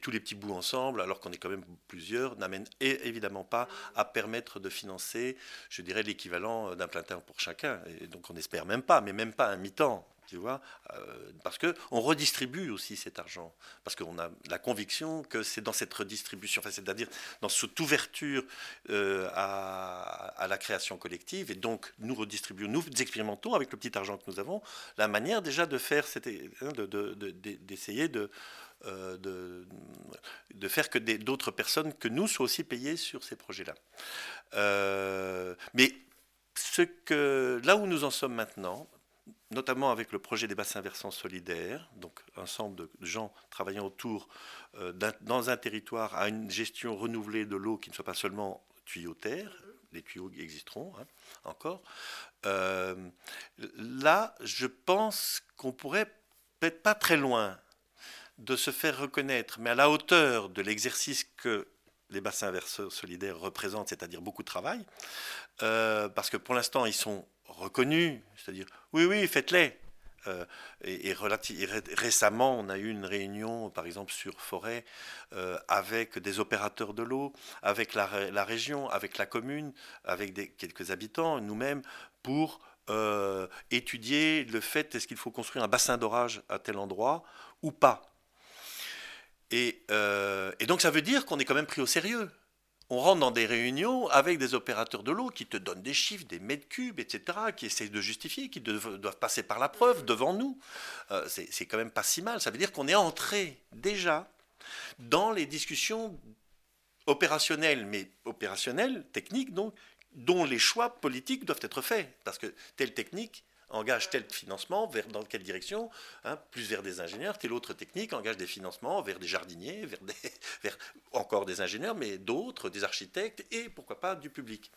C: tous les petits bouts ensemble, alors qu'on est quand même plusieurs, n'amènent évidemment pas à permettre de financer, je dirais, l'équivalent d'un plein temps pour chacun. Et donc on n'espère même pas, mais même pas un mi-temps euh, parce que on redistribue aussi cet argent, parce qu'on a la conviction que c'est dans cette redistribution, c'est-à-dire dans cette ouverture euh, à, la création collective, et donc nous redistribuons, nous expérimentons avec le petit argent que nous avons la manière déjà de faire, hein, d'essayer de, euh, de, de, faire que d'autres personnes que nous soient aussi payées sur ces projets-là. mais ce que, là où nous en sommes maintenant, notamment avec le projet des bassins versants solidaires, donc un ensemble de gens travaillant autour euh, dans un territoire à une gestion renouvelée de l'eau qui ne soit pas seulement tuyauterre, les tuyaux existeront hein, encore. Euh, là, je pense qu'on pourrait peut-être pas très loin de se faire reconnaître, mais à la hauteur de l'exercice que les bassins versants solidaires représentent, c'est-à-dire beaucoup de travail, euh, parce que pour l'instant, ils sont reconnus, c'est-à-dire oui, oui, faites-les. Euh, et, récemment, on a eu une réunion, par exemple, sur forêt, euh, avec des opérateurs de l'eau, avec la, région, avec la commune, avec quelques habitants, nous-mêmes, pour euh, étudier le fait est-ce qu'il faut construire un bassin d'orage à tel endroit ou pas. et donc ça veut dire qu'on est quand même pris au sérieux on rentre dans des réunions avec des opérateurs de l'eau qui te donnent des chiffres, des mètres cubes, etc., qui essayent de justifier, qui doivent, passer par la preuve devant nous. Euh, c'est quand même pas si mal. Ça veut dire qu'on est entré déjà dans les discussions opérationnelles, mais opérationnelles, techniques, donc, dont les choix politiques doivent être faits. Parce que telle technique engage tel financement, vers, dans quelle direction hein, Plus vers des ingénieurs, telle autre technique engage des financements vers des jardiniers, vers, des, encore des ingénieurs, mais d'autres, des architectes et pourquoi pas du public.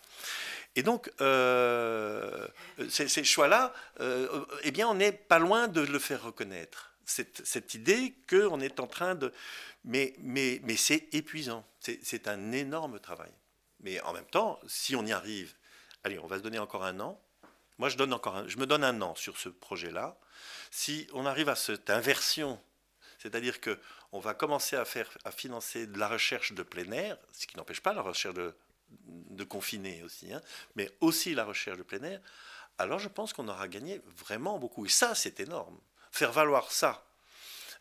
C: Et donc, euh, ces, choix-là, euh, eh bien, on n'est pas loin de le faire reconnaître. Cette, cette idée qu'on est en train de... Mais, mais, mais c'est épuisant, c'est un énorme travail. Mais en même temps, si on y arrive, allez, on va se donner encore un an, moi, je, me donne un an sur ce projet-là. Si on arrive à cette inversion, c'est-à-dire que on va commencer à, financer de la recherche de plein air, ce qui n'empêche pas la recherche de, de confiné aussi, hein, mais aussi la recherche de plein air, alors je pense qu'on aura gagné vraiment beaucoup. Et ça, c'est énorme. Faire valoir ça,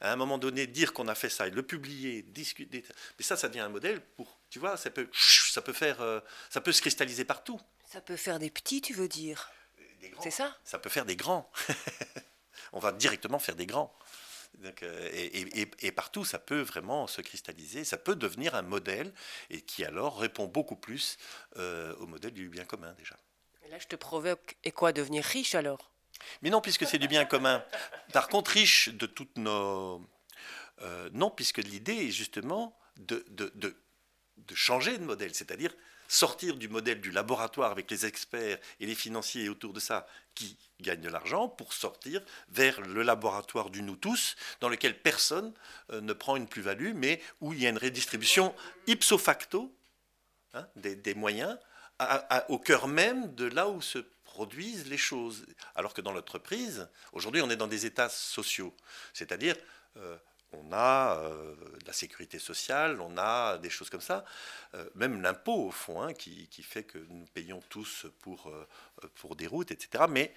C: à un moment donné, dire qu'on a fait ça, et le publier, discuter, mais ça, ça devient un modèle pour, tu vois, ça peut, ça peut faire, euh, ça peut se cristalliser partout.
B: Ça peut faire des petits, tu veux dire? C'est ça
C: Ça peut faire des grands. On va directement faire des grands. Euh, et, partout, ça peut vraiment se cristalliser, ça peut devenir un modèle et qui alors répond beaucoup plus euh, au modèle du bien commun déjà.
B: là, je te provoque, et quoi, devenir riche alors?
C: Mais non, puisque c'est du bien commun. Par contre, riche de toutes nos... Euh, non, puisque l'idée est justement de, de, de, de changer de modèle, c'est-à-dire sortir du modèle du laboratoire avec les experts et les financiers autour de ça qui gagnent de l'argent pour sortir vers le laboratoire du nous tous dans lequel personne euh, ne prend une plus-value mais où il y a une redistribution ipso facto hein, des, moyens au cœur même de là où se produisent les choses. Alors que dans l'entreprise, aujourd'hui on est dans des états sociaux, c'est-à-dire euh, on a euh, la sécurité sociale, on a des choses comme ça, euh, même l'impôt au fond, hein, qui, fait que nous payons tous pour, euh, pour des routes, etc. Mais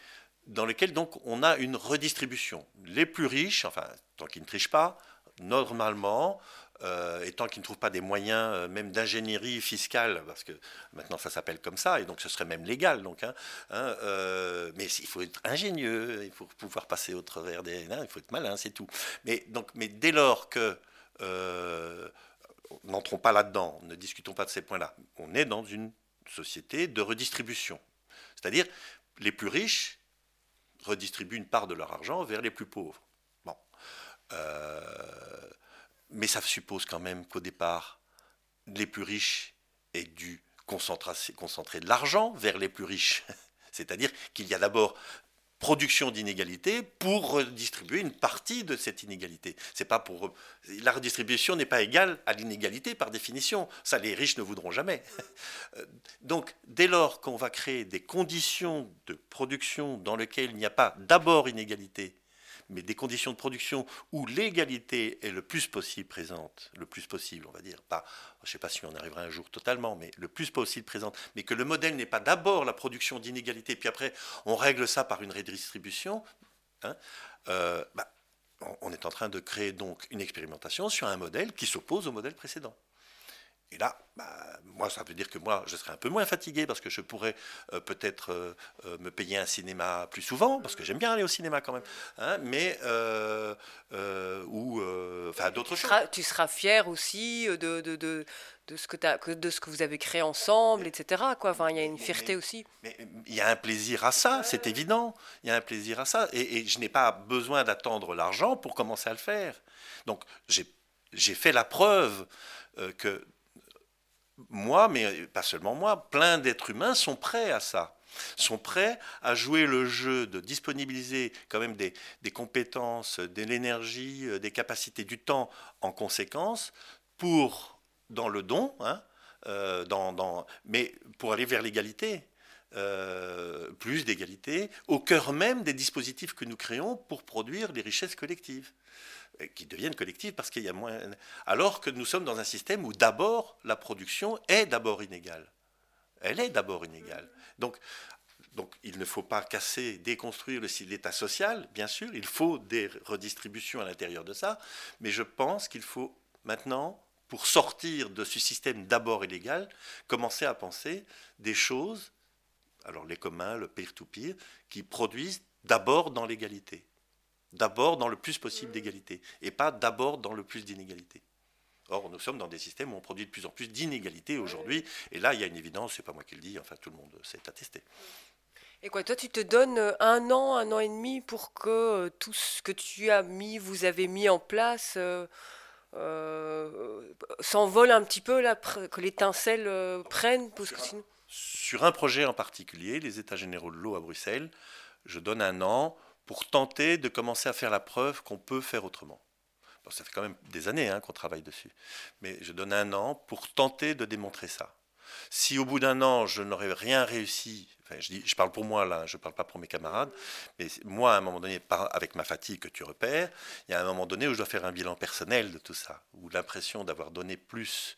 C: dans lequel donc on a une redistribution. Les plus riches, enfin tant qu'ils ne trichent pas, normalement, euh, et tant qu'ils ne trouvent pas des moyens euh, même d'ingénierie fiscale, parce que maintenant ça s'appelle comme ça, et donc ce serait même légal. Donc, hein, hein, euh, mais il faut être ingénieux, il faut pouvoir passer au travers des... il faut être malin, c'est tout. Mais, donc, mais dès lors que... n'entrons pas là-dedans, ne discutons pas de ces points-là. On est dans une société de redistribution. C'est-à-dire, les plus riches redistribuent une part de leur argent vers les plus pauvres. Bon. Mais ça suppose quand même qu'au départ, les plus riches aient dû concentrer, de l'argent vers les plus riches. C'est-à-dire qu'il y a d'abord production d'inégalité pour redistribuer une partie de cette inégalité. C'est pas pour la redistribution n'est pas égale à l'inégalité par définition. Ça, les riches ne voudront jamais. Donc, dès lors qu'on va créer des conditions de production dans lesquelles il n'y a pas d'abord inégalité, mais des conditions de production où l'égalité est le plus possible présente, le plus possible, on va dire, pas, je ne sais pas si on arrivera un jour totalement, mais le plus possible présente, mais que le modèle n'est pas d'abord la production d'inégalité, puis après on règle ça par une redistribution, hein, euh, bah, on est en train de créer donc une expérimentation sur un modèle qui s'oppose au modèle précédent. Et là, bah, moi, ça veut dire que moi, je serais un peu moins fatigué parce que je pourrais euh, peut-être euh, euh, me payer un cinéma plus souvent, parce que j'aime bien aller au cinéma quand même, hein, mais ou enfin d'autres choses.
B: tu seras fier aussi de, de, de, de ce que, as, de ce que vous avez créé ensemble, etc. Quoi. Enfin, il y a une fierté aussi.
C: Mais il y a un plaisir à ça, c'est évident. Il y a un plaisir à ça, et, et je n'ai pas besoin d'attendre l'argent pour commencer à le faire. Donc j'ai fait la preuve que moi, mais pas seulement moi, plein d'êtres humains sont prêts à ça sont prêts à jouer le jeu de disponibiliser quand même des, compétences, de l'énergie, euh, des capacités, du temps en conséquence pour, dans le don, hein, euh, mais pour aller vers l'égalité. Euh, plus d'égalité, au cœur même des dispositifs que nous créons pour produire les richesses collectives qui deviennent collectives parce qu'il y a moins. Alors que nous sommes dans un système où d'abord la production est d'abord inégale. Elle est d'abord inégale. Donc, donc il ne faut pas casser, déconstruire l'état social, bien sûr, il faut des redistributions à l'intérieur de ça, mais je pense qu'il faut maintenant, pour sortir de ce système d'abord illégal, commencer à penser des choses, alors les communs, le peer-to-peer, qui produisent d'abord dans l'égalité d'abord dans le plus possible d'égalité, et pas d'abord dans le plus d'inégalité. Or, nous sommes dans des systèmes où on produit de plus en plus d'inégalités aujourd'hui, et là, il y a une évidence, c'est pas moi qui le dis, enfin tout le monde s'est attesté.
B: Et quoi, toi, tu te donnes euh, un an, un an et demi pour que euh, tout ce que tu as mis, vous avez mis en place, euh, s'envole un petit peu, là, que l'étincelle prenne parce que sinon...
C: Sur un projet en particulier, les États généraux de l'eau à Bruxelles, je donne un an pour tenter de commencer à faire la preuve qu'on peut faire autrement. ça fait quand même des années hein, qu'on travaille dessus. Mais je donne un an pour tenter de démontrer ça. Si au bout d'un an, je n'aurais rien réussi, je, dis, je, parle pour moi là, je ne parle pas pour mes camarades, mais moi, à un moment donné, avec ma fatigue que tu repères, il y a un moment donné où je dois faire un bilan personnel de tout ça, où l'impression d'avoir donné plus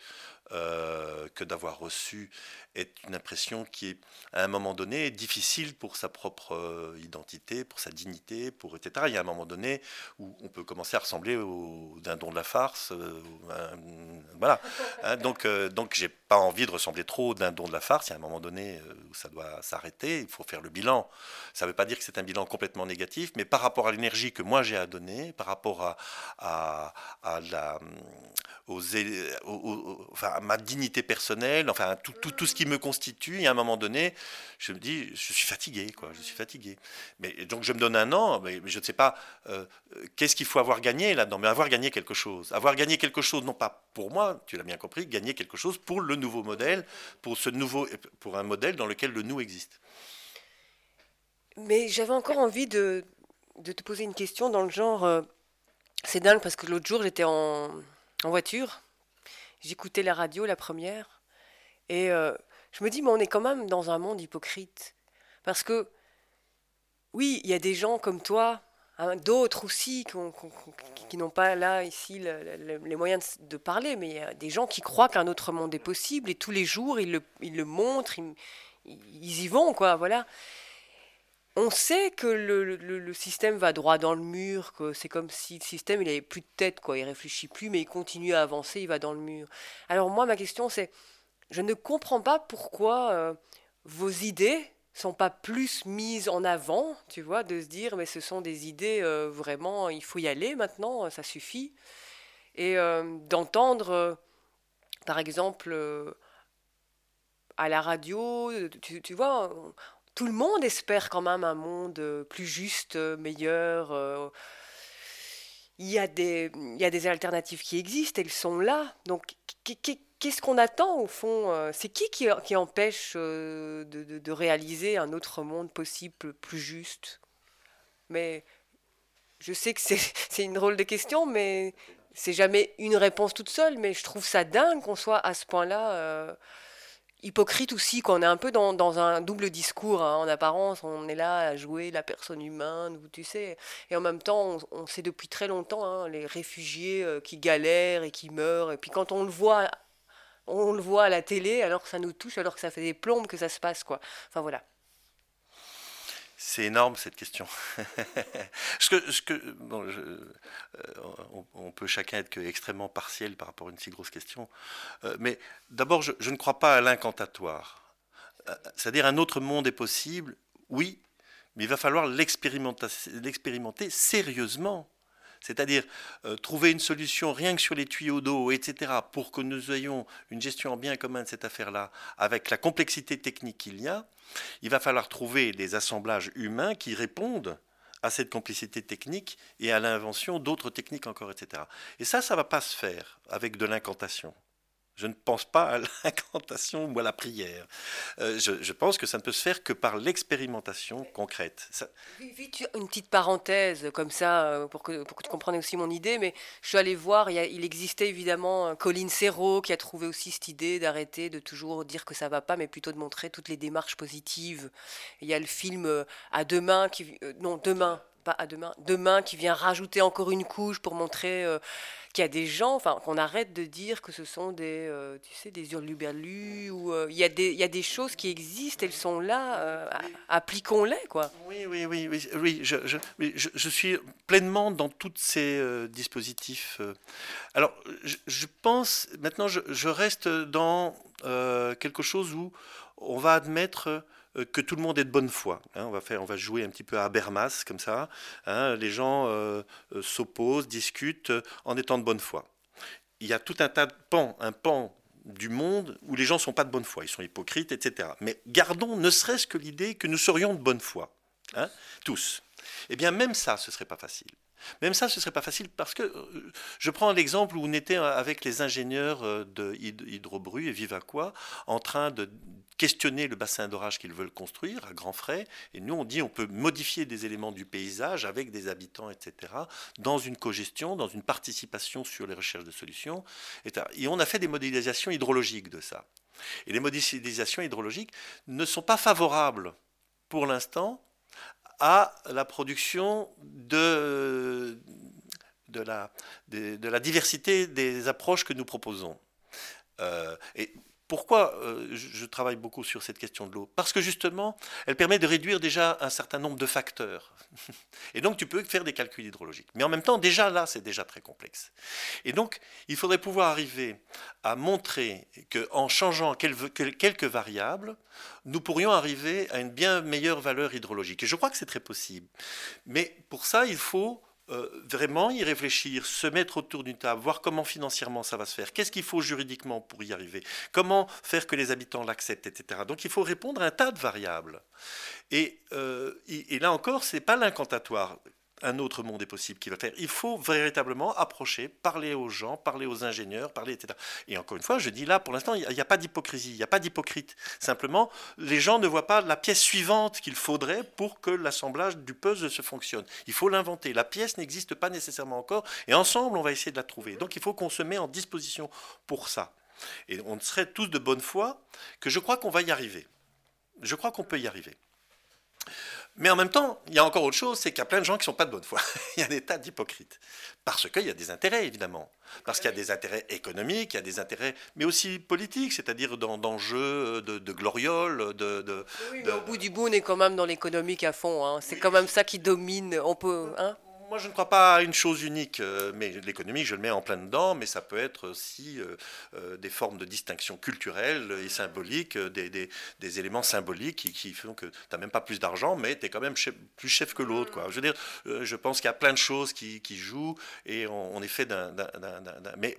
C: euh, que d'avoir reçu est une impression qui est à un moment donné difficile pour sa propre euh, identité, pour sa dignité, pour etc. Il y a un moment donné où on peut commencer à ressembler au dindon de la farce, euh, voilà. Hein, donc donc j'ai pas envie de ressembler trop au dindon de la farce. Il y a un moment donné où ça doit s'arrêter. Il faut faire le bilan. Ça ne veut pas dire que c'est un bilan complètement négatif, mais par rapport à l'énergie que moi j'ai à donner, par rapport à, à, la enfin, ma dignité personnelle, enfin tout, tout, tout, ce qui me constitue. Et à un moment donné, je me dis, je suis fatigué, quoi. Je suis fatigué. Mais donc je me donne un an, mais, je ne sais pas euh, qu'est-ce qu'il faut avoir gagné là-dedans? Mais avoir gagné quelque chose, avoir gagné quelque chose, non pas pour moi, tu l'as bien compris, gagner quelque chose pour le nouveau modèle, pour ce nouveau, pour un modèle dans lequel le nous existe.
B: Mais j'avais encore envie de, de, te poser une question dans le genre. Euh, c'est dingue parce que l'autre jour j'étais en en voiture. J'écoutais la radio, la première. Et euh, je me dis, mais on est quand même dans un monde hypocrite. Parce que, oui, il y a des gens comme toi, hein, d'autres aussi, qui, n'ont pas là, ici, les moyens de, parler, mais il y a des gens qui croient qu'un autre monde est possible, et tous les jours, ils le, ils le montrent, ils, ils y vont, quoi, voilà on sait que le, système va droit dans le mur, que c'est comme si le système il avait plus de tête, quoi. Il réfléchit plus, mais il continue à avancer, il va dans le mur. Alors moi, ma question c'est, je ne comprends pas pourquoi euh, vos idées sont pas plus mises en avant, tu vois, de se dire mais ce sont des idées euh, vraiment, il faut y aller maintenant, ça suffit, et euh, d'entendre, par exemple à la radio, tu, vois, tout le monde espère quand même un monde euh, plus juste, euh, meilleur. Euh. Il y, a des, il y a des alternatives qui existent, elles sont là. Donc, qu'est-ce qu'on attend au fond C'est qui, qui, empêche de, réaliser un autre monde possible, plus juste? Mais je sais que c'est une drôle de question, mais c'est jamais une réponse toute seule. Mais je trouve ça dingue qu'on soit à ce point-là. Euh, hypocrite aussi, qu'on est un peu dans, un double discours. Hein. En apparence, on est là à jouer la personne humaine, tu sais. Et en même temps, on, sait depuis très longtemps hein, les réfugiés euh, qui galèrent et qui meurent. Et puis quand on le voit, on le voit à la télé, alors que ça nous touche, alors que ça fait des plombes que ça se passe, quoi. Enfin voilà.
C: C'est énorme cette question. que, euh, on, peut chacun être extrêmement partiel par rapport à une si grosse question. Euh, mais d'abord, je, ne crois pas à l'incantatoire. Euh, c'est-à-dire un autre monde est possible, oui, mais il va falloir l'expérimenter sérieusement. C'est-à-dire trouver une solution rien que sur les tuyaux d'eau, etc., pour que nous ayons une gestion en bien commun de cette affaire-là, avec la complexité technique qu'il y a, il va falloir trouver des assemblages humains qui répondent à cette complicité technique et à l'invention d'autres techniques encore, etc. Et ça, ça ne va pas se faire avec de l'incantation. Je ne pense pas à l'incantation ou à la prière. Euh, je, pense que ça ne peut se faire que par l'expérimentation concrète.
B: Une petite parenthèse comme ça euh, pour que, tu comprennes aussi mon idée, mais je suis allé voir, il, existait évidemment Colin Serrault qui a trouvé aussi cette idée d'arrêter de toujours dire que ça va pas, mais plutôt de montrer toutes les démarches positives. Il y a le film euh, À demain, non, demain, à demain, demain qui vient rajouter encore une couche pour montrer qu'il y a des gens, enfin, qu'on arrête de dire que ce sont des, euh, tu sais, des hurluberlus, euh, il, y a des, il y a des choses qui existent, elles sont là, euh, appliquons-les, quoi.
C: Oui, oui, oui, oui, oui je, je, je, suis pleinement dans tous ces dispositifs. Alors, je, pense, maintenant, je, reste dans quelque chose où on va admettre euh, que tout le monde est de bonne foi. Hein. on, va faire, on va jouer un petit peu à Habermas, comme ça. Hein. les gens euh, euh, s'opposent, discutent en étant de bonne foi. Il y a tout un tas de pans, un pan du monde où les gens ne sont pas de bonne foi, ils sont hypocrites, etc. Mais gardons ne serait-ce que l'idée que nous serions de bonne foi, hein, tous. Eh bien, même ça, ce ne serait pas facile. Même ça, ce ne serait pas facile parce que je prends l'exemple où on était avec les ingénieurs de Hydrobru et Vivaqua en train de questionner le bassin d'orage qu'ils veulent construire à grands frais. Et nous, on dit on peut modifier des éléments du paysage avec des habitants, etc., dans une cogestion, dans une participation sur les recherches de solutions. Et on a fait des modélisations hydrologiques de ça. Et les modélisations hydrologiques ne sont pas favorables pour l'instant à la production de, la, diversité des approches que nous proposons. Euh, pourquoi euh, je travaille beaucoup sur cette question de l'eau? Parce que justement, elle permet de réduire déjà un certain nombre de facteurs. Et donc, tu peux faire des calculs hydrologiques. Mais en même temps, déjà là, c'est déjà très complexe. Et donc, il faudrait pouvoir arriver à montrer qu'en changeant quelques variables, nous pourrions arriver à une bien meilleure valeur hydrologique. Et je crois que c'est très possible. Mais pour ça, il faut euh, vraiment y réfléchir, se mettre autour d'une table, voir comment financièrement ça va se faire, qu'est-ce qu'il faut juridiquement pour y arriver, comment faire que les habitants l'acceptent, etc. Donc il faut répondre à un tas de variables. Et, euh, et là encore, ce n'est pas l'incantatoire un autre monde est possible qui va faire. Il faut véritablement approcher, parler aux gens, parler aux ingénieurs, parler, etc. Et encore une fois, je dis là, pour l'instant, il n'y a, pas d'hypocrisie, il n'y a pas d'hypocrite. Simplement, les gens ne voient pas la pièce suivante qu'il faudrait pour que l'assemblage du puzzle se fonctionne. Il faut l'inventer. La pièce n'existe pas nécessairement encore, et ensemble, on va essayer de la trouver. Donc, il faut qu'on se mette en disposition pour ça. Et on serait tous de bonne foi que je crois qu'on va y arriver. Je crois qu'on peut y arriver. Mais en même temps, il y a encore autre chose, c'est qu'il y a plein de gens qui ne sont pas de bonne foi. il y a des tas d'hypocrites. Parce qu'il y a des intérêts, évidemment. Parce qu'il y a des intérêts économiques, il y a des intérêts, mais aussi politiques, c'est-à-dire d'enjeux de, de gloriole. De,
B: oui, mais au bout du bout, on est quand même dans l'économique à fond. Hein. C'est quand même ça qui domine. On peut. Hein
C: moi, je ne crois pas à une chose unique, euh, mais l'économie, je le mets en plein dedans, mais ça peut être aussi euh, euh, des formes de distinction culturelle et symbolique, des, des, éléments symboliques qui, font que tu n'as même pas plus d'argent, mais tu es quand même plus chef que l'autre. Quoi. Je veux dire, je pense qu'il y a plein de choses qui, qui jouent et on, est fait d'un... Mais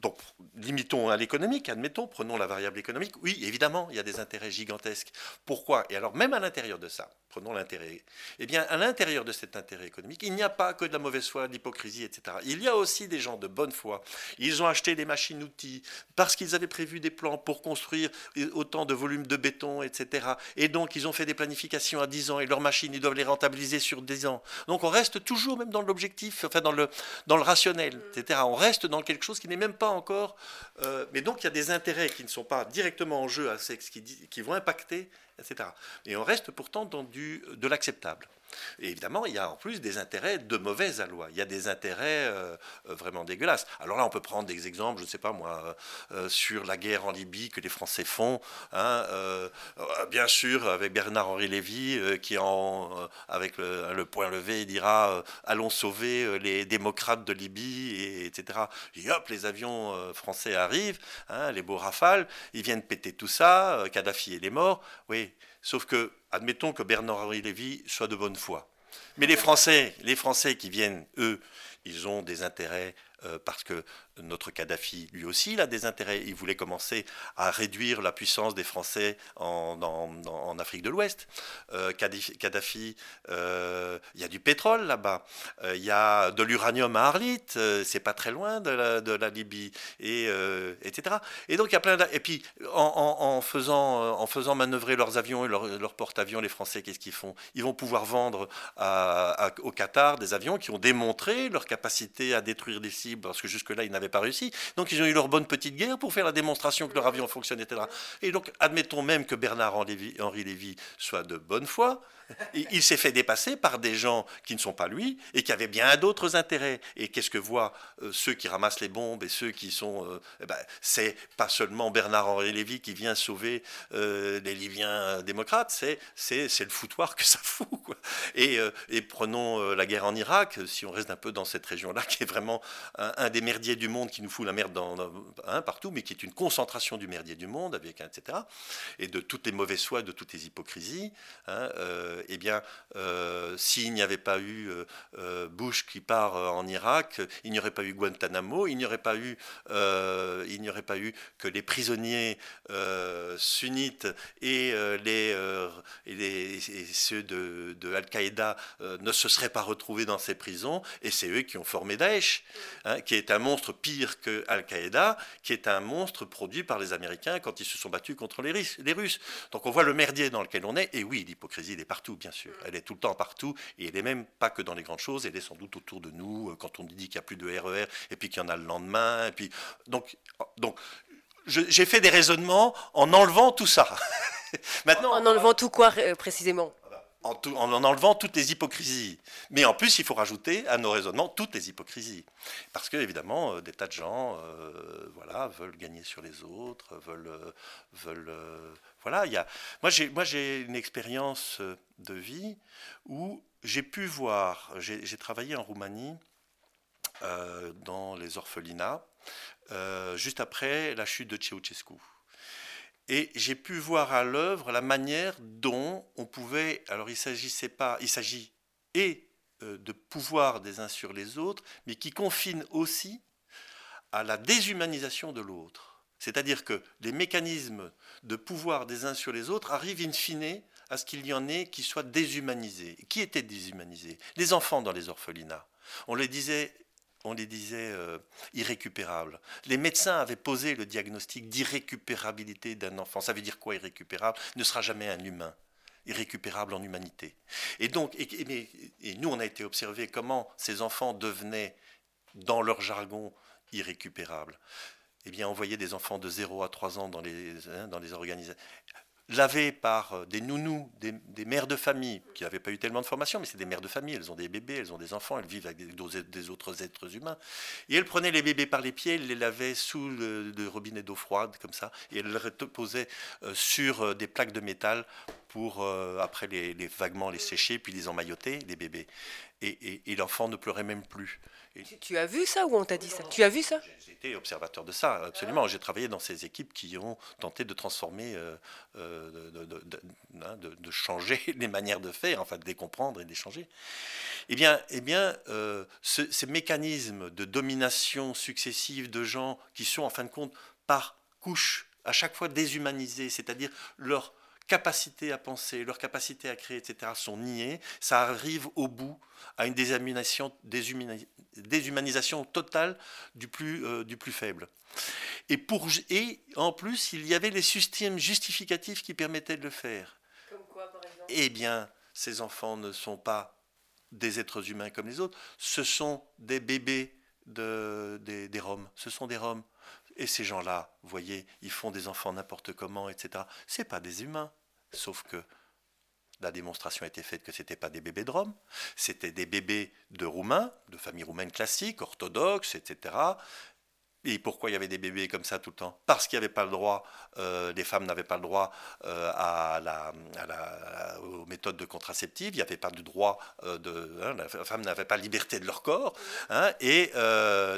C: donc, limitons à l'économique, admettons, prenons la variable économique. Oui, évidemment, il y a des intérêts gigantesques. Pourquoi? Et alors, même à l'intérieur de ça, prenons l'intérêt. Eh bien, à l'intérieur de cet intérêt économique, il n'y a pas pas que de la mauvaise foi, de l'hypocrisie, etc. Il y a aussi des gens de bonne foi. Ils ont acheté des machines-outils parce qu'ils avaient prévu des plans pour construire autant de volumes de béton, etc. Et donc, ils ont fait des planifications à 10 ans et leurs machines, ils doivent les rentabiliser sur 10 ans. Donc, on reste toujours même dans l'objectif, enfin dans le, dans le rationnel, etc. On reste dans quelque chose qui n'est même pas encore... Euh, mais donc, il y a des intérêts qui ne sont pas directement en jeu, qui, qui vont impacter, Et on reste pourtant dans du, de l'acceptable. Et évidemment, il y a en plus des intérêts de mauvaise loi. Il y a des intérêts euh, euh, vraiment dégueulasses. Alors là, on peut prendre des exemples, je ne sais pas moi, euh, sur la guerre en Libye que les Français font. Hein, bien sûr, avec Bernard-Henri Lévy, qui, avec le, point levé, dira Allons sauver les démocrates de Libye, et, etc. Et hop, les avions français arrivent, hein, les beaux rafales, ils viennent péter tout ça, Kadhafi est mort. Oui, sauf que admettons que Bernard-Henri Lévy soit de bonne foi. Mais les Français, les Français qui viennent, eux, ils ont des intérêts euh, parce que notre Kadhafi, lui aussi, il a des intérêts. Il voulait commencer à réduire la puissance des Français en, en, Afrique de l'Ouest. Euh, Kadhafi, euh, il y a du pétrole là-bas. Euh, il y a de l'uranium à Arlit, c'est pas très loin de la, de Libye, et, etc. Et donc il y a plein Et puis en, faisant, en faisant manœuvrer leurs avions et leurs, porte-avions, les Français, qu'est-ce qu'ils font? Ils vont pouvoir vendre au Qatar des avions qui ont démontré leur capacité à détruire des cibles, parce que jusque-là, ils n'avaient pas réussi. Donc ils ont eu leur bonne petite guerre pour faire la démonstration que leur avion fonctionnait, etc. Et donc admettons même que Bernard-Henri Lévy soit de bonne foi, il s'est fait dépasser par des gens qui ne sont pas lui et qui avaient bien d'autres intérêts. Et qu'est-ce que voient euh, ceux qui ramassent les bombes et ceux qui sont. Euh, eh ben, c'est pas seulement Bernard-Henri Lévy qui vient sauver euh, les Libyens démocrates, c'est, c'est, c'est le foutoir que ça fout. Et, et, prenons la guerre en Irak, si on reste un peu dans cette région-là, qui est vraiment un, des merdiers du monde qui nous fout la merde dans, hein, partout, mais qui est une concentration du merdier du monde, avec, etc. Et de toutes les mauvaises soins, de toutes les hypocrisies. Hein, eh bien, euh, s'il n'y avait pas eu euh, euh, Bush qui part en Irak, il n'y aurait pas eu Guantanamo, il n'y aurait pas eu, aurait pas eu que les prisonniers sunnites et les, et ceux de, Al-Qaïda ne se seraient pas retrouvés dans ces prisons, et c'est eux qui ont formé Daesh, hein, qui est un monstre pire que Al-Qaïda, qui est un monstre produit par les Américains quand ils se sont battus contre les, les Russes. Donc on voit le merdier dans lequel on est, et oui, l'hypocrisie, elle est partout bien sûr. Elle est tout le temps partout et elle n'est même pas que dans les grandes choses, elle est sans doute autour de nous euh, quand on dit qu'il n'y a plus de RER e et puis qu'il y en a le lendemain. Et puis, donc, donc j'ai fait des raisonnements en enlevant tout ça.
B: Maintenant, en enlevant tout quoi euh, précisément?
C: En, en, enlevant toutes les hypocrisies. Mais en plus, il faut rajouter à nos raisonnements toutes les hypocrisies. Parce que, évidemment, euh, des tas de gens voilà, veulent gagner sur les autres, veulent, veulent voilà, il y a... moi j'ai une expérience euh, de vie où j'ai pu voir, j'ai travaillé en Roumanie euh, dans les orphelinats euh, juste après la chute de Ceausescu. Et j'ai pu voir à l'œuvre la manière dont on pouvait, alors il s'agissait pas, il s'agit et de pouvoir des uns sur les autres, mais qui confine aussi à la déshumanisation de l'autre. C'est-à-dire que les mécanismes de pouvoir des uns sur les autres arrivent in fine à ce qu'il y en ait qui soient déshumanisés. Qui étaient déshumanisés Les enfants dans les orphelinats. On les disait on les disait euh, irrécupérables. Les médecins avaient posé le diagnostic d'irrécupérabilité d'un enfant. Ça veut dire quoi irrécupérable? Ne sera jamais un humain, irrécupérable en humanité. Et donc, nous, on a été observé comment ces enfants devenaient, dans leur jargon, irrécupérables eh bien, envoyer des enfants de 0 à 3 ans dans les, hein, dans les organisations lavés par euh, des nounous, des, mères de famille, qui n'avaient pas eu tellement de formation, mais c'est des mères de famille, elles ont des bébés, elles ont des enfants, elles vivent avec des, autres êtres humains. Et elles prenaient les bébés par les pieds, elles les lavaient sous le, robinet d'eau froide, comme ça, et elles les reposaient euh, sur euh, des plaques de métal pour, après, les, vaguement les sécher, puis les emmailloter, les bébés. et l'enfant ne pleurait même plus.
B: Tu, as vu ça ou on t'a dit ça? Tu as vu ça?
C: J'ai été observateur de ça, absolument. J'ai travaillé dans ces équipes qui ont tenté de transformer, euh, euh, hein, de, changer les manières de faire, enfin de les comprendre et de les changer. Eh bien, eh bien euh, ces mécanismes de domination successive de gens qui sont en fin de compte par couche, à chaque fois déshumanisés, c'est-à-dire leur capacité à penser, leur capacité à créer, etc., sont niées, ça arrive au bout à une déshumanisation, déshumanisation totale du plus, euh, du plus faible. Et, pour, et en plus, il y avait les systèmes justificatifs qui permettaient de le faire.
B: Comme quoi, par exemple?
C: Eh bien, ces enfants ne sont pas des êtres humains comme les autres, ce sont des bébés de, des, des Roms, ce sont des Roms. Et ces gens-là, vous voyez, ils font des enfants n'importe comment, etc. C'est pas des humains. Sauf que la démonstration a été faite que ce n'étaient pas des bébés de Rome, c'était des bébés de Roumains, de familles roumaines classiques, orthodoxes, etc. Et pourquoi il y avait des bébés comme ça tout le temps? Parce qu'il n'y avait pas le droit, euh, les femmes n'avaient pas le droit euh, à la, aux méthodes de contraceptive, il n'y avait pas de droit euh, de. Hein, la femme n'avait pas liberté de leur corps, hein, et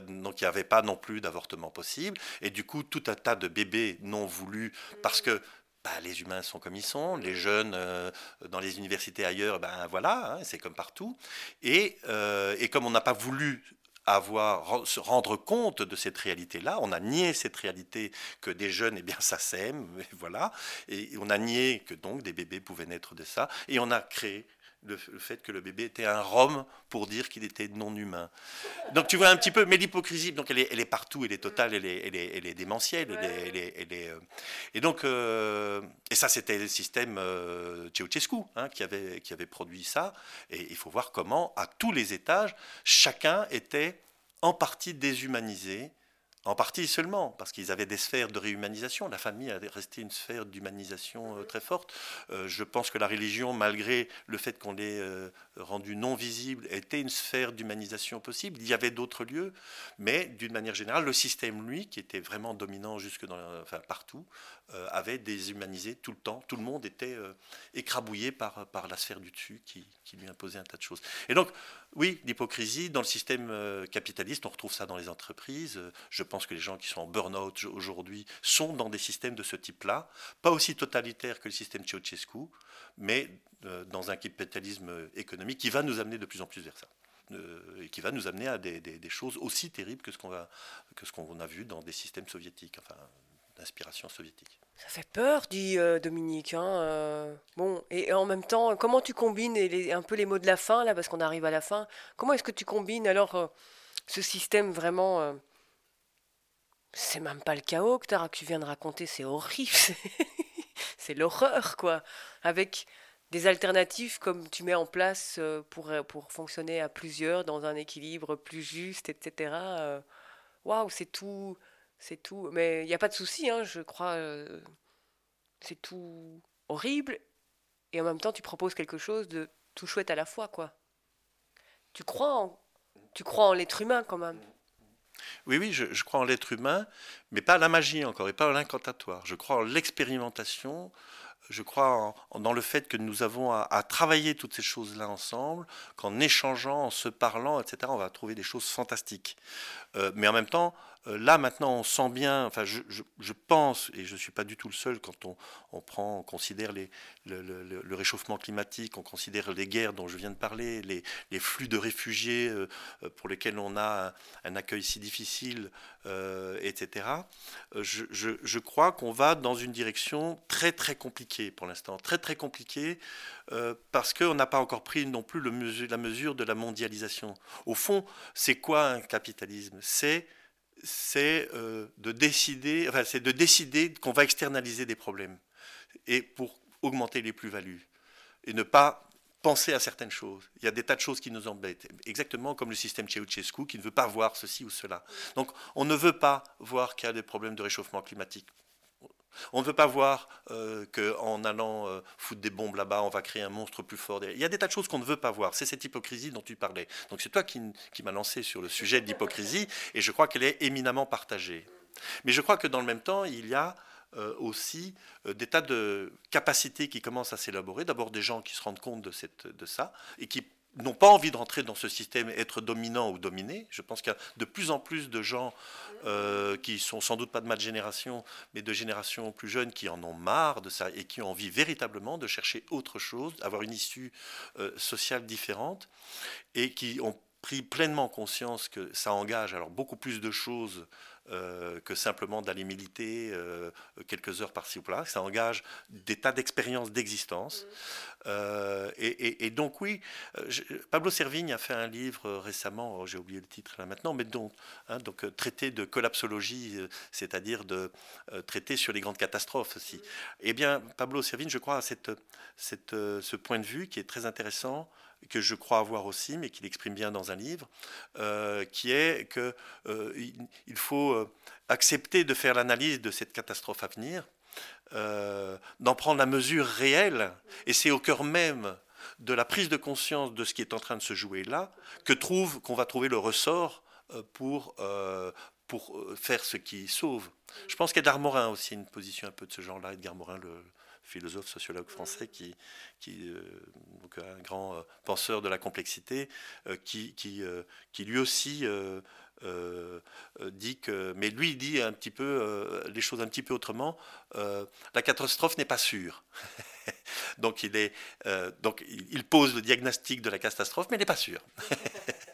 C: donc il n'y avait pas non plus d'avortement possible. Et du coup, tout un tas de bébés non voulus, parce que bah, les humains sont comme ils sont, les jeunes dans les universités ailleurs, ben voilà, hein, c'est comme partout. Et, et comme on n'a pas voulu se rendre compte de cette réalité-là. On a nié cette réalité que des jeunes, eh bien, ça sème, voilà. Et on a nié que donc des bébés pouvaient naître de ça. Et on a créé le, fait que le bébé était un rhum pour dire qu'il était non humain. Donc tu vois un petit peu, mais l'hypocrisie, donc elle est, elle est, partout, elle est totale, elle est, elle est, elle est démentielle, elle est, elle est, euh, et donc euh, et ça c'était le système euh, Ceausescu hein, qui avait qui avait produit ça, et il faut voir comment à tous les étages chacun était en partie déshumanisé en partie seulement, parce qu'ils avaient des sphères de réhumanisation. La famille a resté une sphère d'humanisation euh, très forte. Euh, je pense que la religion, malgré le fait qu'on l'ait euh, rendue non visible, était une sphère d'humanisation possible. Il y avait d'autres lieux, mais d'une manière générale, le système, lui, qui était vraiment dominant jusque dans, enfin, partout, avait déshumanisé tout le temps. Tout le monde était écrabouillé par, par la sphère du dessus qui, qui, lui imposait un tas de choses. Et donc, oui, l'hypocrisie, dans le système capitaliste, on retrouve ça dans les entreprises. Je pense que les gens qui sont en burn-out aujourd'hui sont dans des systèmes de ce type-là, pas aussi totalitaires que le système Ceausescu, mais euh, dans un capitalisme économique qui va nous amener de plus en plus vers ça. Euh, et qui va nous amener à des, choses aussi terribles que ce qu'on a, a vu dans des systèmes soviétiques, enfin d'inspiration soviétique.
B: Ça fait peur, dit euh, Dominique. Hein, bon, et, en même temps, comment tu combines un peu les mots de la fin, là, parce qu'on arrive à la fin, comment est-ce que tu combines alors ce système vraiment c'est même pas le chaos que, tu viens de raconter, c'est horrible. c'est l'horreur, quoi. Avec des alternatives comme tu mets en place euh, pour, euh, pour fonctionner à plusieurs dans un équilibre plus juste, etc. Euh, waouh, c'est tout. C'est tout. Mais il n'y a pas de souci, hein, je crois. c'est tout horrible. Et en même temps, tu proposes quelque chose de tout chouette à la fois, quoi. Tu crois en, tu crois en l'être humain, quand même.
C: Oui, oui, je, crois en l'être humain, mais pas la magie encore, et pas l'incantatoire. Je crois en l'expérimentation, je crois dans le fait que nous avons à, travailler toutes ces choses-là ensemble, qu'en échangeant, en se parlant, etc., on va trouver des choses fantastiques. Euh, mais en même temps, euh, là maintenant, on sent bien, enfin, je, pense, et je ne suis pas du tout le seul quand on, prend, on considère le, réchauffement climatique, on considère les guerres dont je viens de parler, les, flux de réfugiés euh, pour lesquels on a un, accueil si difficile, etc. Je, crois qu'on va dans une direction très très compliquée pour l'instant, très très compliquée, parce qu'on n'a pas encore pris non plus la mesure de la mondialisation. Au fond, c'est quoi un capitalisme? C'est c'est euh, de décider, enfin, c'est de décider qu'on va externaliser des problèmes et pour augmenter les plus-values et ne pas penser à certaines choses. Il y a des tas de choses qui nous embêtent, exactement comme le système Ceausescu qui ne veut pas voir ceci ou cela. Donc on ne veut pas voir qu'il y a des problèmes de réchauffement climatique. On ne veut pas voir euh, qu'en allant euh, foutre des bombes là-bas, on va créer un monstre plus fort. Il y a des tas de choses qu'on ne veut pas voir. C'est cette hypocrisie dont tu parlais. Donc c'est toi qui, m'as lancé sur le sujet de l'hypocrisie, et je crois qu'elle est éminemment partagée. Mais je crois que dans le même temps, il y a euh, aussi des tas de capacités qui commencent à s'élaborer. D'abord des gens qui se rendent compte de, de ça, et qui n'ont pas envie de rentrer dans ce système, être dominant ou dominé. Je pense qu'il y a de plus en plus de gens euh, qui sont sans doute pas de ma génération, mais de générations plus jeunes qui en ont marre de ça et qui ont envie véritablement de chercher autre chose, avoir une issue euh, sociale différente et qui ont pris pleinement conscience que ça engage alors beaucoup plus de choses euh, que simplement d'aller militer euh, quelques heures par-ci ou par-là. Ça engage des tas d'expériences d'existence. Euh, et, donc oui, Pablo Servigne a fait un livre récemment, oh, j'ai oublié le titre là maintenant, mais donc, hein, donc traité de collapsologie, c'est-à-dire de traiter sur les grandes catastrophes aussi. Eh bien, Pablo Servigne, je crois, a cette, cette, ce point de vue qui est très intéressant que je crois avoir aussi, mais qu'il exprime bien dans un livre, euh, qui est qu'il euh, il faut euh, accepter de faire l'analyse de cette catastrophe à venir, d'en prendre la mesure réelle, et c'est au cœur même de la prise de conscience de ce qui est en train de se jouer là que trouve qu'on va trouver le ressort pour pour faire ce qui sauve. Je pense qu'Edgar Morin a aussi une position un peu de ce genre-là. Edgar Morin, le, philosophe, sociologue français, qui, qui euh, donc un grand euh, penseur de la complexité, euh, qui, qui, qui, lui aussi dit que, mais lui dit un petit peu les choses un petit peu autrement. la catastrophe n'est pas sûre. donc il est, donc il pose le diagnostic de la catastrophe, mais il n'est pas sûr.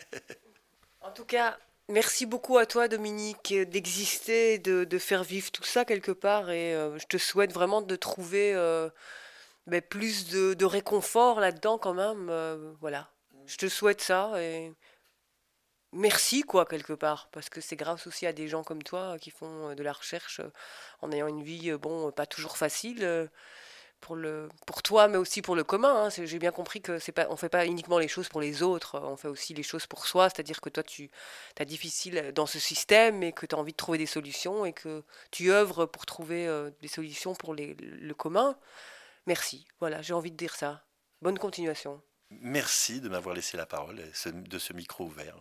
B: en tout cas, Merci beaucoup à toi, Dominique, d'exister, de, faire vivre tout ça quelque part. Et euh, je te souhaite vraiment de trouver euh, ben, plus de, réconfort là-dedans quand même. Euh, voilà. Je te souhaite ça. Et merci, quoi, quelque part. Parce que c'est grâce aussi à des gens comme toi qui font de la recherche en ayant une vie, bon, pas toujours facile pour, le, pour toi, mais aussi pour le commun. Hein. J'ai bien compris que c'est pas, on fait pas uniquement les choses pour les autres, on fait aussi les choses pour soi. C'est-à-dire que toi, tu as difficile dans ce système et que tu as envie de trouver des solutions et que tu œuvres pour trouver euh, des solutions pour les, le commun. Merci. Voilà, j'ai envie de dire ça. Bonne continuation.
C: Merci de m'avoir laissé la parole de ce micro ouvert.